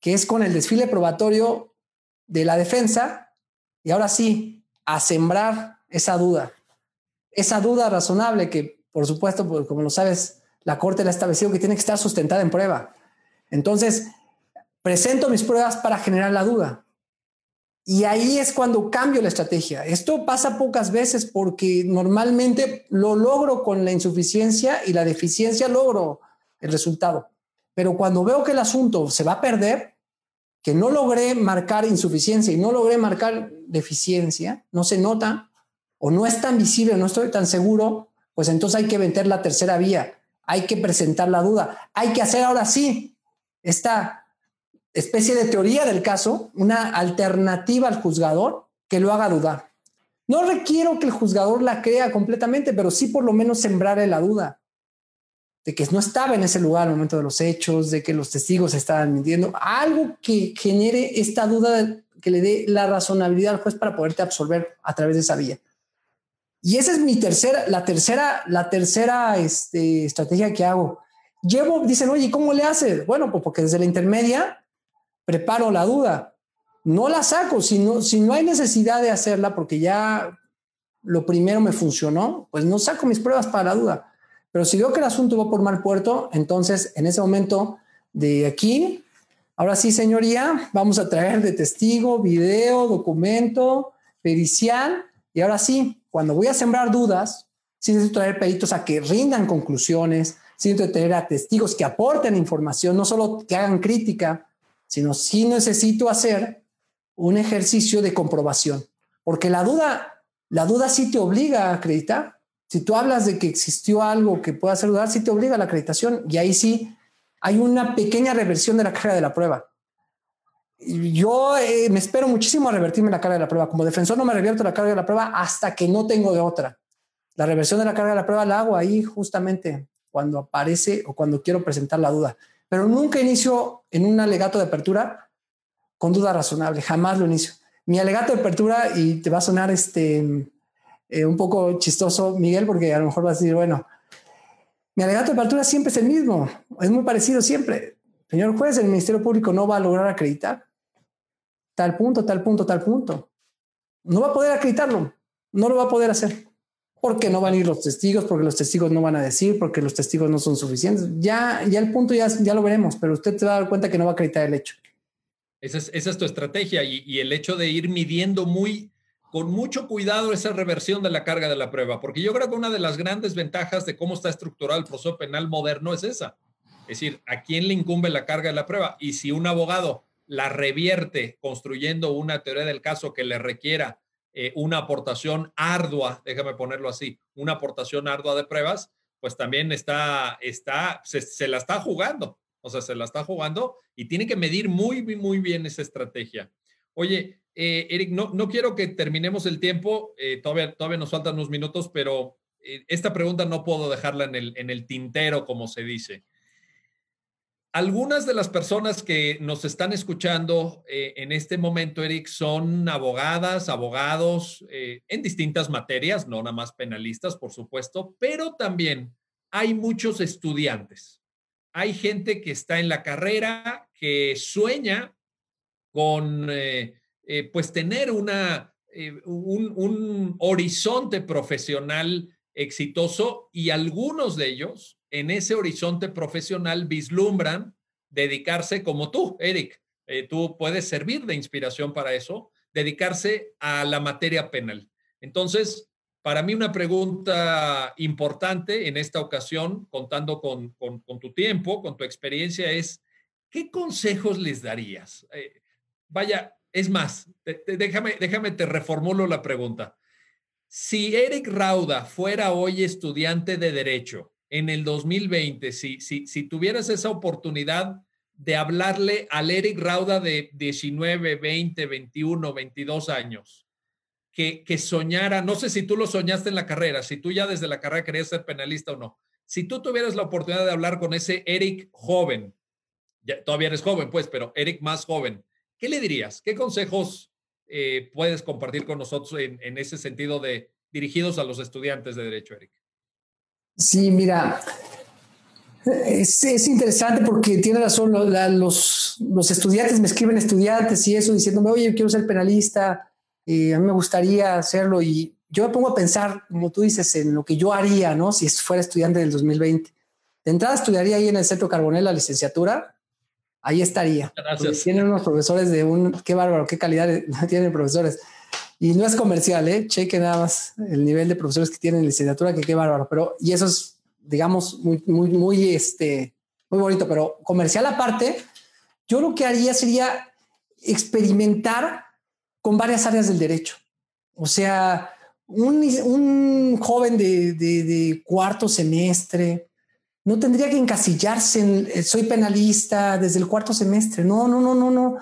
que es con el desfile probatorio de la defensa. Y ahora sí, a sembrar esa duda. Esa duda razonable que por supuesto, pues, como lo sabes, la Corte le ha establecido que tiene que estar sustentada en prueba. Entonces, presento mis pruebas para generar la duda. Y ahí es cuando cambio la estrategia. Esto pasa pocas veces porque normalmente lo logro con la insuficiencia y la deficiencia logro el resultado. Pero cuando veo que el asunto se va a perder, que no logré marcar insuficiencia y no logré marcar deficiencia, no se nota o no es tan visible, no estoy tan seguro, pues entonces hay que vender la tercera vía, hay que presentar la duda, hay que hacer ahora sí esta especie de teoría del caso, una alternativa al juzgador que lo haga dudar. No requiero que el juzgador la crea completamente, pero sí por lo menos sembrarle la duda de que no estaba en ese lugar al momento de los hechos, de que los testigos estaban mintiendo, algo que genere esta duda, que le dé la razonabilidad al juez para poderte absolver a través de esa vía. Y esa es mi tercera, la tercera, la tercera este, estrategia que hago. Llevo, dicen, oye, ¿cómo le haces? Bueno, pues porque desde la intermedia preparo la duda. No la saco, si no, si no hay necesidad de hacerla porque ya lo primero me funcionó, pues no saco mis pruebas para la duda. Pero si veo que el asunto va por mal puerto, entonces en ese momento de aquí, ahora sí, señoría, vamos a traer de testigo, video, documento, pericial, y ahora sí, cuando voy a sembrar dudas, sí necesito traer peritos a que rindan conclusiones, sí necesito tener a testigos que aporten información, no solo que hagan crítica, sino sí necesito hacer un ejercicio de comprobación, porque la duda, la duda sí te obliga a acreditar. Si tú hablas de que existió algo que pueda hacer dudar, sí te obliga a la acreditación y ahí sí hay una pequeña reversión de la carga de la prueba yo eh, me espero muchísimo a revertirme la carga de la prueba. Como defensor no me revierto la carga de la prueba hasta que no tengo de otra. La reversión de la carga de la prueba la hago ahí justamente cuando aparece o cuando quiero presentar la duda. Pero nunca inicio en un alegato de apertura con duda razonable, jamás lo inicio. Mi alegato de apertura, y te va a sonar este, eh, un poco chistoso, Miguel, porque a lo mejor vas a decir, bueno, mi alegato de apertura siempre es el mismo, es muy parecido siempre. Señor juez, el Ministerio Público no va a lograr acreditar tal punto, tal punto, tal punto. No va a poder acreditarlo, no lo va a poder hacer. Porque no van a ir los testigos, porque los testigos no van a decir, porque los testigos no son suficientes. Ya, ya el punto ya, ya lo veremos, pero usted se va a dar cuenta que no va a acreditar el hecho. Esa es, esa es tu estrategia y, y, el hecho de ir midiendo muy, con mucho cuidado esa reversión de la carga de la prueba, porque yo creo que una de las grandes ventajas de cómo está estructurado el proceso penal moderno es esa. Es decir, ¿a quién le incumbe la carga de la prueba? Y si un abogado la revierte construyendo una teoría del caso que le requiera eh, una aportación ardua, déjame ponerlo así, una aportación ardua de pruebas, pues también está, está, se, la está jugando, o sea, se la está jugando y tiene que medir muy, muy bien esa estrategia. Oye, eh, Eric, no, no quiero que terminemos el tiempo, eh, todavía, todavía nos faltan unos minutos, pero esta pregunta no puedo dejarla en el, en el tintero, como se dice. Algunas de las personas que nos están escuchando eh, en este momento, Eric, son abogadas, abogados eh, en distintas materias, no nada más penalistas, por supuesto, pero también hay muchos estudiantes. Hay gente que está en la carrera, que sueña con, eh, pues, tener una, un, un horizonte profesional exitoso y algunos de ellos en ese horizonte profesional vislumbran dedicarse como tú, Eric. Eh, tú puedes servir de inspiración para eso, dedicarse a la materia penal. Entonces, para mí una pregunta importante en esta ocasión, contando con, tu tiempo, con tu experiencia, es, ¿qué consejos les darías? Eh, vaya, es más, déjame, déjame, te reformulo la pregunta. Si Eric Rauda fuera hoy estudiante de derecho en el 2020, si, si, si tuvieras esa oportunidad de hablarle al Eric Rauda de 19, 20, 21, 22 años, que, que soñara, no sé si tú lo soñaste en la carrera, si tú ya desde la carrera querías ser penalista o no, si tú tuvieras la oportunidad de hablar con ese Eric joven, ya, todavía eres joven pues, pero Eric más joven, ¿qué le dirías? ¿Qué consejos eh, puedes compartir con nosotros en, ese sentido de dirigidos a los estudiantes de derecho, Eric? Sí, mira, es, interesante porque tiene razón, los, estudiantes me escriben estudiantes y eso diciéndome, oye, quiero ser penalista, y a mí me gustaría hacerlo y yo me pongo a pensar, como tú dices, en lo que yo haría, ¿no? Si fuera estudiante del 2020. De entrada estudiaría ahí en el Centro Carbonel la licenciatura, ahí estaría. Tienen unos profesores de un, qué bárbaro, qué calidad (laughs) tienen profesores. Y no es comercial, ¿eh? Cheque nada más el nivel de profesores que tienen licenciatura, que qué bárbaro. Pero, y eso es, digamos, muy, muy, muy, este, muy bonito. Pero comercial aparte, yo lo que haría sería experimentar con varias áreas del derecho. O sea, un, un joven de, de, de, cuarto semestre no tendría que encasillarse en eh, soy penalista desde el cuarto semestre. No, no, no, no, no.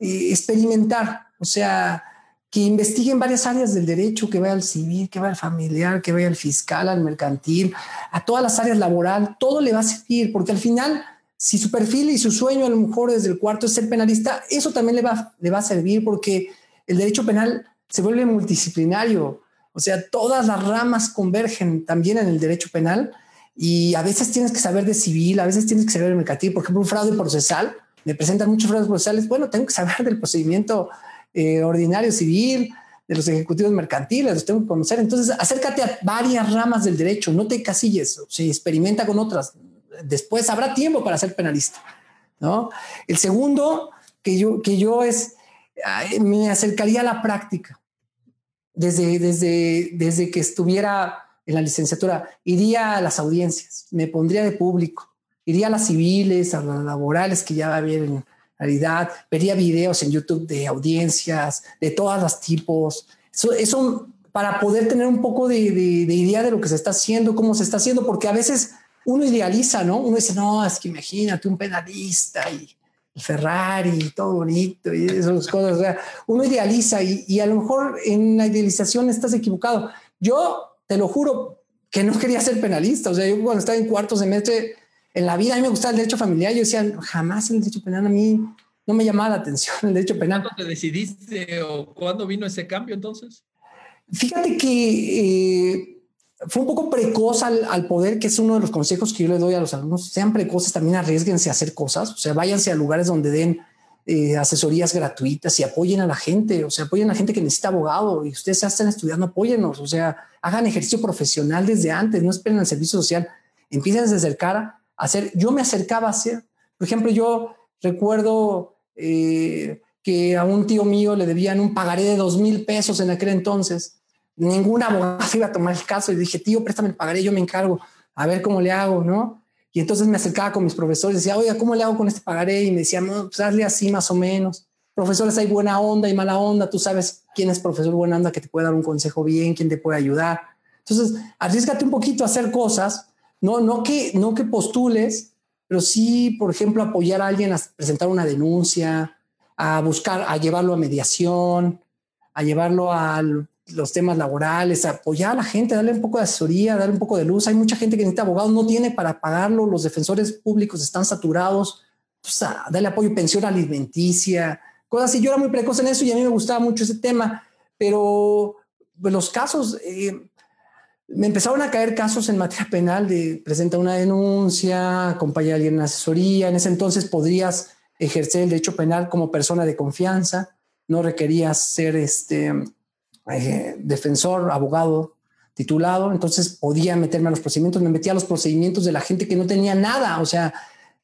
Eh, experimentar. O sea, que investigue en varias áreas del derecho, que vaya al civil, que vaya al familiar, que vaya al fiscal, al mercantil, a todas las áreas laboral, todo le va a servir, porque al final, si su perfil y su sueño a lo mejor desde el cuarto es ser penalista, eso también le va, le va a servir porque el derecho penal se vuelve multidisciplinario, o sea, todas las ramas convergen también en el derecho penal y a veces tienes que saber de civil, a veces tienes que saber de mercantil, por ejemplo, un fraude procesal, me presentan muchos fraudes procesales, bueno, tengo que saber del procedimiento eh, ordinario civil, de los ejecutivos mercantiles, los tengo que conocer. Entonces, acércate a varias ramas del derecho, no te casilles, se experimenta con otras. Después habrá tiempo para ser penalista. ¿no? El segundo que yo, que yo es, me acercaría a la práctica. Desde, desde, desde que estuviera en la licenciatura, iría a las audiencias, me pondría de público, iría a las civiles, a las laborales que ya va a haber en, realidad, vería videos en YouTube de audiencias, de todos los tipos. Eso, para poder tener un poco de, de, idea de lo que se está haciendo, cómo se está haciendo, porque a veces uno idealiza, ¿no? Uno dice, no, es que imagínate un pedalista y el Ferrari y todo bonito y esas cosas. O uno idealiza y, y a lo mejor en la idealización estás equivocado. Yo te lo juro que no quería ser penalista. O sea, yo cuando estaba en cuarto semestre en la vida a mí me gustaba el derecho familiar. Yo decía, jamás el derecho penal a mí no me llamaba la atención el derecho penal. ¿Cuándo te decidiste o cuándo vino ese cambio entonces? Fíjate que eh, fue un poco precoz al, poder, que es uno de los consejos que yo le doy a los alumnos. Sean precoces, también arriesguense a hacer cosas, o sea, váyanse a lugares donde den eh, asesorías gratuitas y apoyen a la gente, o sea, apoyen a la gente que necesita abogado y ustedes ya están estudiando, apóyennos, o sea, hagan ejercicio profesional desde antes, no esperen al servicio social, empiecen a acercar a hacer. Yo me acercaba a hacer, por ejemplo, yo recuerdo eh, que a un tío mío le debían un pagaré de dos mil pesos en aquel entonces. Ninguna abogado (laughs) iba a tomar el caso y dije, tío, préstame el pagaré, yo me encargo, a ver cómo le hago, ¿no? Y entonces me acercaba con mis profesores, decía, oiga, ¿cómo le hago con este pagaré? Y me decían, no, pues hazle así más o menos. Profesores, hay buena onda y mala onda, tú sabes quién es profesor buena onda que te puede dar un consejo bien, quién te puede ayudar. Entonces, arriesgate un poquito a hacer cosas, no, no, que, no que postules, pero sí, por ejemplo, apoyar a alguien a presentar una denuncia, a buscar, a llevarlo a mediación, a llevarlo a los temas laborales, a apoyar a la gente, darle un poco de asesoría, darle un poco de luz. Hay mucha gente que necesita abogados, no tiene para pagarlo, los defensores públicos están saturados, pues darle apoyo, pensión alimenticia, cosas así. Yo era muy precoz en eso y a mí me gustaba mucho ese tema, pero pues, los casos, eh, me empezaron a caer casos en materia penal de presenta una denuncia, acompaña a alguien en asesoría. En ese entonces podrías ejercer el derecho penal como persona de confianza, no requerías ser este eh, defensor, abogado titulado, entonces podía meterme a los procedimientos, me metía a los procedimientos de la gente que no tenía nada, o sea,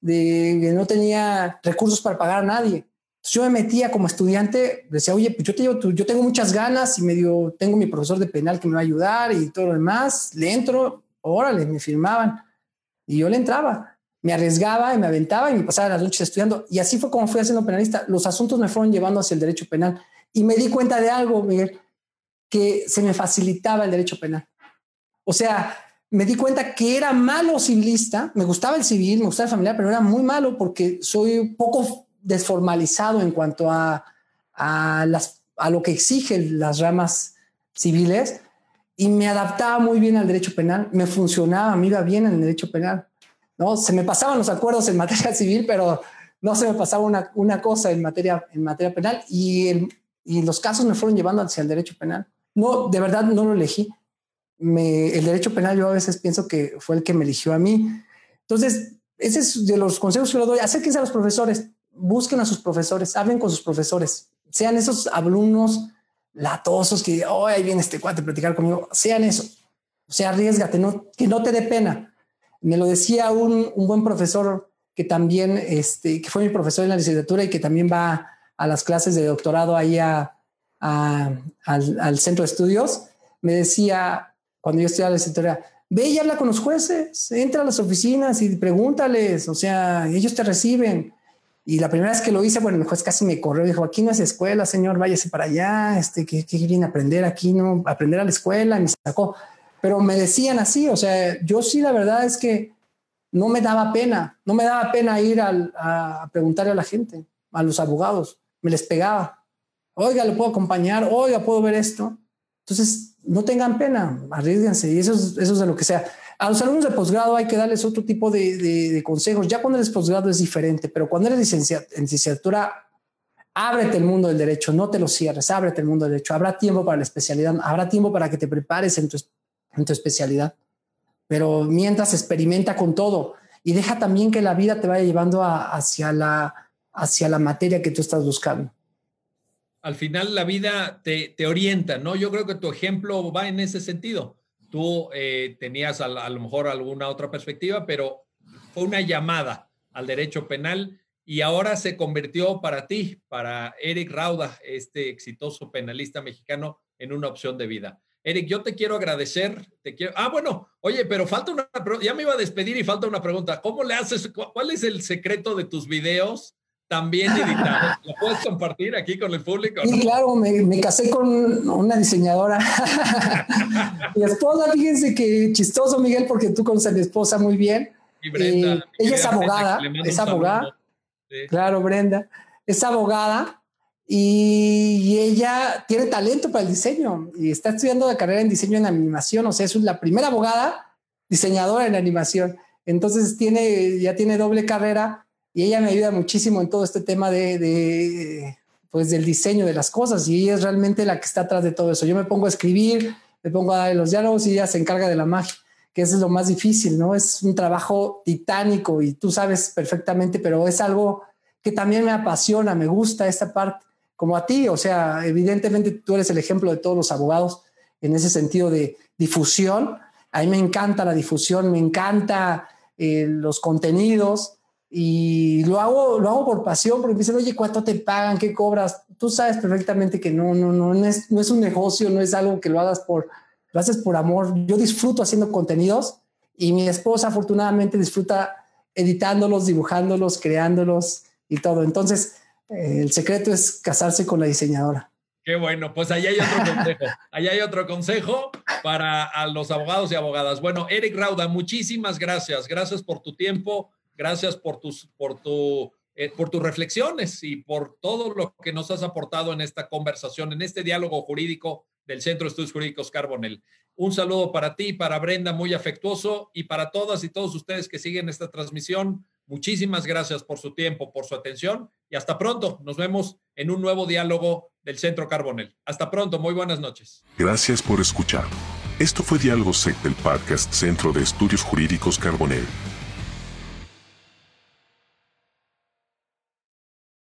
no tenía recursos para pagar a nadie yo me metía como estudiante, decía, oye, pues yo, te yo tengo muchas ganas y medio tengo mi profesor de penal que me va a ayudar y todo lo demás, le entro, órale, me firmaban y yo le entraba, me arriesgaba y me aventaba y me pasaba las noches estudiando y así fue como fui haciendo penalista. Los asuntos me fueron llevando hacia el derecho penal y me di cuenta de algo, Miguel, que se me facilitaba el derecho penal. O sea, me di cuenta que era malo civilista, me gustaba el civil, me gustaba el familiar, pero era muy malo porque soy poco desformalizado en cuanto a, a, las, a lo que exigen las ramas civiles y me adaptaba muy bien al derecho penal, me funcionaba, me iba bien en el derecho penal. ¿no? Se me pasaban los acuerdos en materia (laughs) civil, pero no se me pasaba una, una cosa en materia, en materia penal y, y los casos me fueron llevando hacia el derecho penal. No, de verdad no lo elegí. El derecho penal yo a veces pienso que fue el que me eligió a mí. Entonces, ese es de los consejos que le doy. Acérquense a los profesores busquen a sus profesores, hablen con sus profesores, sean esos alumnos latosos que, oh, ahí viene este cuate a platicar conmigo, sean eso, o sea, arriesgate, que no te dé pena. Me lo decía un, buen profesor que también, este, fue mi profesor en la licenciatura y que también va a las clases de doctorado ahí a, al, al, centro de estudios, me decía, cuando yo estudiaba la licenciatura, ve y habla con los jueces, entra a las oficinas y pregúntales, o sea, ellos te reciben. Y la primera vez que lo hice, bueno, el juez casi me corrió, dijo, aquí no es escuela, señor, váyase para allá, este, que, a aprender aquí, no, aprender a la escuela, me sacó. Pero me decían así, o sea, yo sí, la verdad es que no me daba pena, no me daba pena ir a preguntarle a la gente, a los abogados, me les pegaba. Oiga, le puedo acompañar, oiga, puedo ver esto. Entonces, no tengan pena, arriesguense y eso eso es de lo que sea. A los alumnos de posgrado hay que darles otro tipo de, consejos. Ya cuando eres posgrado es diferente, pero cuando eres licenciatura, en licenciatura, ábrete el mundo del derecho, no te lo cierres, ábrete el mundo del derecho. Habrá tiempo para la especialidad, habrá tiempo para que te prepares en tu, en tu especialidad. Pero mientras experimenta con todo y deja también que la vida te vaya llevando hacia, la, hacia la materia que tú estás buscando. Al final la vida te, te orienta, ¿no? Yo creo que tu ejemplo va en ese sentido tú eh, tenías a, lo mejor alguna otra perspectiva, pero fue una llamada al derecho penal y ahora se convirtió para ti, para Eric Rauda, este exitoso penalista mexicano, en una opción de vida. Eric, yo te quiero agradecer. Te quiero. Ah, bueno, oye, pero falta una. Ya me iba a despedir y falta una pregunta. ¿Cómo le haces? ¿Cuál es el secreto de tus videos también editado. ¿Lo puedes compartir aquí con el público? Sí, claro, me, casé con una diseñadora. (laughs) mi esposa, fíjense que chistoso, Miguel, porque tú conoces a mi esposa muy bien. Y Brenda. Eh, ella es abogada, es abogada. Claro, Brenda. Es abogada y ella tiene talento para el diseño y está estudiando la carrera en diseño en animación. O sea, es la primera abogada diseñadora en animación. Entonces tiene, ya tiene doble carrera y ella me ayuda muchísimo en todo este tema de, pues del diseño de las cosas y ella es realmente la que está atrás de todo eso. Yo me pongo a escribir, me pongo a dar los diálogos y ella se encarga de la magia, que es lo más difícil, ¿no? Es un trabajo titánico y tú sabes perfectamente, pero es algo que también me apasiona, me gusta esta parte, como a ti, o sea, evidentemente tú eres el ejemplo de todos los abogados en ese sentido de difusión. A mí me encanta la difusión, me encanta eh, los contenidos y lo hago, lo hago por pasión, porque me dicen, oye, ¿cuánto te pagan? ¿Qué cobras? Tú sabes perfectamente que no, no, no, no es, no es un negocio, no es algo que lo hagas por, lo haces por amor. Yo disfruto haciendo contenidos y mi esposa afortunadamente disfruta editándolos, dibujándolos, creándolos y todo. Entonces, eh, el secreto es casarse con la diseñadora. Qué bueno, pues ahí hay otro consejo. Ahí hay otro consejo para a los abogados y abogadas. Bueno, Eric Rauda, muchísimas gracias. Gracias por tu tiempo, gracias por tus, por tu, eh, por tus reflexiones y por todo lo que nos has aportado en esta conversación, en este diálogo jurídico del Centro de Estudios Jurídicos Carbonel. Un saludo para ti, para Brenda, muy afectuoso, y para todas y todos ustedes que siguen esta transmisión. Muchísimas gracias por su tiempo, por su atención y hasta pronto. Nos vemos en un nuevo diálogo del Centro Carbonel. Hasta pronto, muy buenas noches. Gracias por escuchar. Esto fue Diálogo SEC del podcast Centro de Estudios Jurídicos Carbonel.